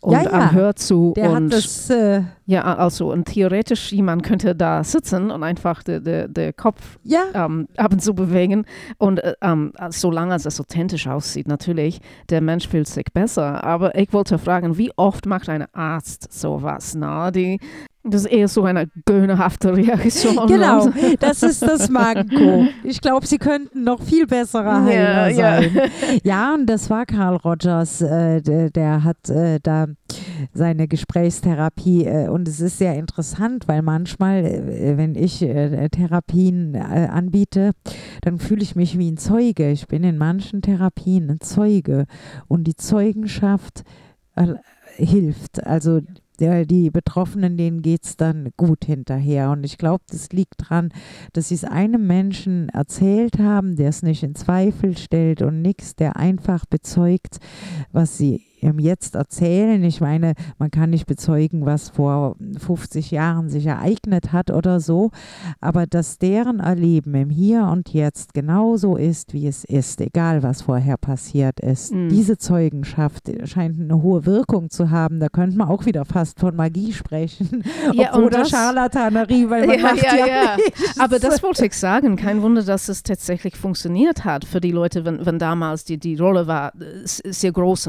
und Ja, ja. hört zu Der und hat das, äh, ja, also und theoretisch jemand könnte da sitzen und einfach der der der Kopf ja, ähm, ab und zu bewegen und äh, ähm, solange es authentisch aussieht, natürlich, der Mensch fühlt sich besser. Aber ich wollte fragen, wie oft macht ein Arzt sowas? Na, die, das ist eher so eine gönnerhafte Reaktion. genau. Und- Das ist das Manko. Ich glaube, sie könnten noch viel bessere Heiler Ja, ja. sein. Ja, und das war Carl Rogers, äh, der, der hat äh, da seine Gesprächstherapie äh, und es ist sehr interessant, weil manchmal, äh, wenn ich äh, Therapien äh, anbiete, dann fühle ich mich wie ein Zeuge. Ich bin in manchen Therapien ein Zeuge und die Zeugenschaft hilft. Also die Betroffenen, denen geht es dann gut hinterher. Und ich glaube, das liegt daran, dass sie es einem Menschen erzählt haben, der es nicht in Zweifel stellt und nichts, der einfach bezeugt, was sie Jetzt erzählen. Ich meine, man kann nicht bezeugen, was vor 50 Jahren sich ereignet hat oder so, aber dass deren Erleben im Hier und Jetzt genauso ist, wie es ist, egal was vorher passiert ist. Mhm. Diese Zeugenschaft scheint eine hohe Wirkung zu haben. Da könnte man auch wieder fast von Magie sprechen, Ja, oder Scharlatanerie, weil man Ja, macht ja, ja, ja. nichts. Aber das wollte ich sagen. Kein Wunder, dass es tatsächlich funktioniert hat für die Leute, wenn, wenn damals die, die Rolle war äh, sehr groß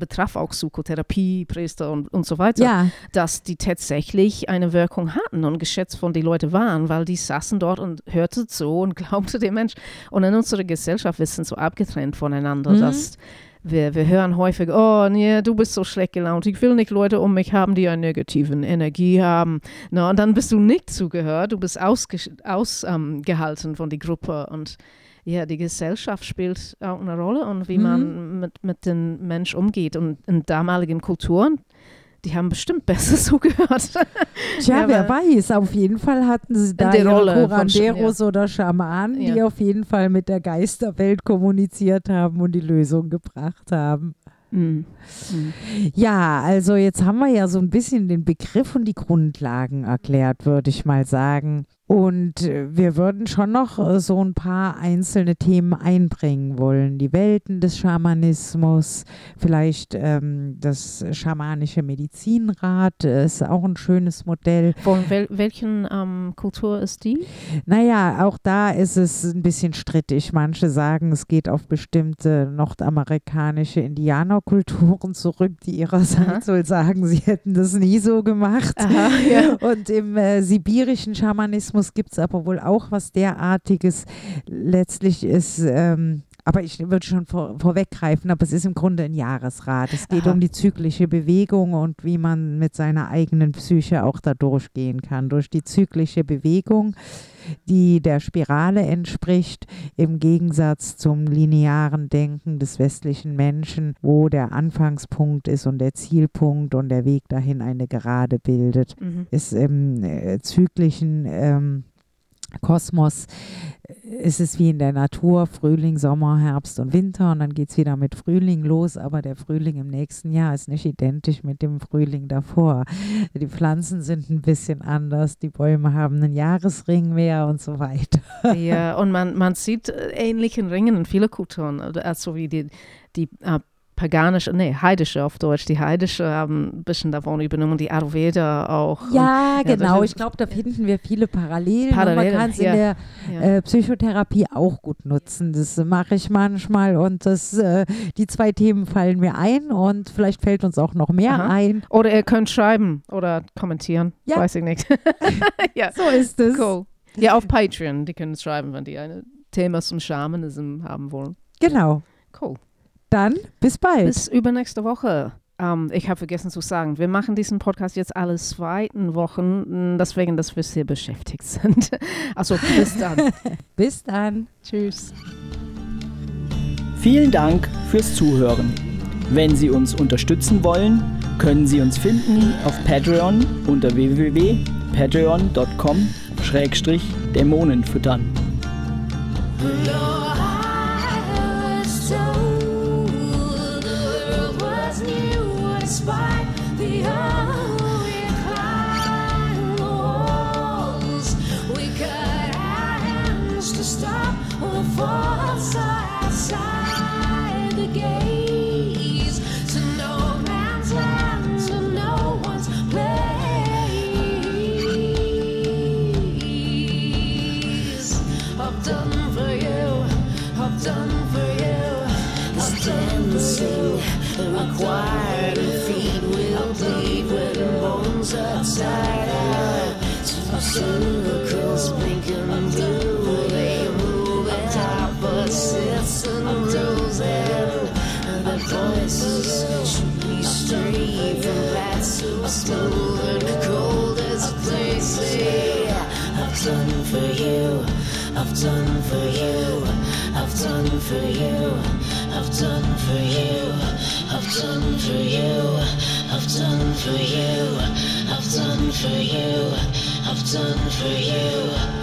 betraf auch Psychotherapie, Priester und, und so weiter, ja, dass die tatsächlich eine Wirkung hatten und geschätzt von den Leuten waren, weil die saßen dort und hörten zu und glaubte dem Mensch. Und in unserer Gesellschaft wir sind so abgetrennt voneinander, Mhm. dass wir, wir hören häufig, oh nee, du bist so schlecht gelaunt, ich will nicht Leute um mich haben, die eine negative Energie haben. Na, und dann bist du nicht zugehört, du bist ausgehalten aus, ähm, von der Gruppe und ja, die Gesellschaft spielt auch eine Rolle und wie Mhm. man mit, mit dem Mensch umgeht. Und in damaligen Kulturen, die haben bestimmt besser zugehört. Tja, Ja, wer weiß. Auf jeden Fall hatten sie da Die Rolle von Sch- Curanderos oder Schamanen, die Ja. auf jeden Fall mit der Geisterwelt kommuniziert haben und die Lösung gebracht haben. Mhm. Mhm. Ja, also jetzt haben wir ja so ein bisschen den Begriff und die Grundlagen erklärt, würde ich mal sagen. Und äh, wir würden schon noch äh, so ein paar einzelne Themen einbringen wollen. Die Welten des Schamanismus, vielleicht ähm, das schamanische Medizinrad äh, ist auch ein schönes Modell. Von wel welchen ähm, Kultur ist die? Naja, auch da ist es ein bisschen strittig. Manche sagen, es geht auf bestimmte nordamerikanische Indianerkulturen zurück, die ihrerseits wohl sagen, sie hätten das nie so gemacht. Aha, ja. Und im äh, sibirischen Schamanismus gibt es aber wohl auch was derartiges. Letztlich ist, ähm, aber ich würde schon vor, vorweggreifen, aber es ist im Grunde ein Jahresrat. Es geht Aha. um die zyklische Bewegung und wie man mit seiner eigenen Psyche auch da durchgehen kann. Durch die zyklische Bewegung, die der Spirale entspricht, im Gegensatz zum linearen Denken des westlichen Menschen, wo der Anfangspunkt ist und der Zielpunkt und der Weg dahin eine Gerade bildet Mhm. ist im äh, zyklischen ähm, Kosmos ist es wie in der Natur, Frühling, Sommer, Herbst und Winter und dann geht es wieder mit Frühling los, aber der Frühling im nächsten Jahr ist nicht identisch mit dem Frühling davor. Die Pflanzen sind ein bisschen anders, die Bäume haben einen Jahresring mehr und so weiter. Ja, und man, man sieht äh, ähnlichen Ringen in vielen Kulturen, also wie die, die äh, paganische, nee, heidische auf Deutsch, die heidische haben ein bisschen davon übernommen, die Ayurveda auch. Ja, das genau. ist- Ich glaube, da finden wir viele Parallelen. Parallelen, und man kann es ja. in der ja. äh, Psychotherapie auch gut nutzen. Das mache ich manchmal und das, äh, die zwei Themen fallen mir ein und vielleicht fällt uns auch noch mehr Aha. ein. Oder ihr könnt schreiben oder kommentieren, Ja. weiß ich nicht. ja, So ist es. cool. Ja, auf Patreon, die können schreiben, wenn die ein Thema zum Schamanism haben wollen. Genau. Cool. Dann bis bald. Bis übernächste Woche. Ähm, ich habe vergessen zu sagen, wir machen diesen Podcast jetzt alle zweiten Wochen, mh, deswegen, dass wir sehr beschäftigt sind. Also bis dann. bis dann. Tschüss. Vielen Dank fürs Zuhören. Wenn Sie uns unterstützen wollen, können Sie uns finden auf Patreon unter www.patreon.com-dämonen despite the walls. We cut our hands to stop the force outside the to no man's land, no one's place. I've done for you, I've done for you, I've done for you. Required. Two circles, pink and blue, they move at opposites and rules and the voices should be straight from that so smooth and cold as say. I've done for you, I've done for you, I've done for you, I've done for you, I've done for you, I've done for you, done for you, I've done for you.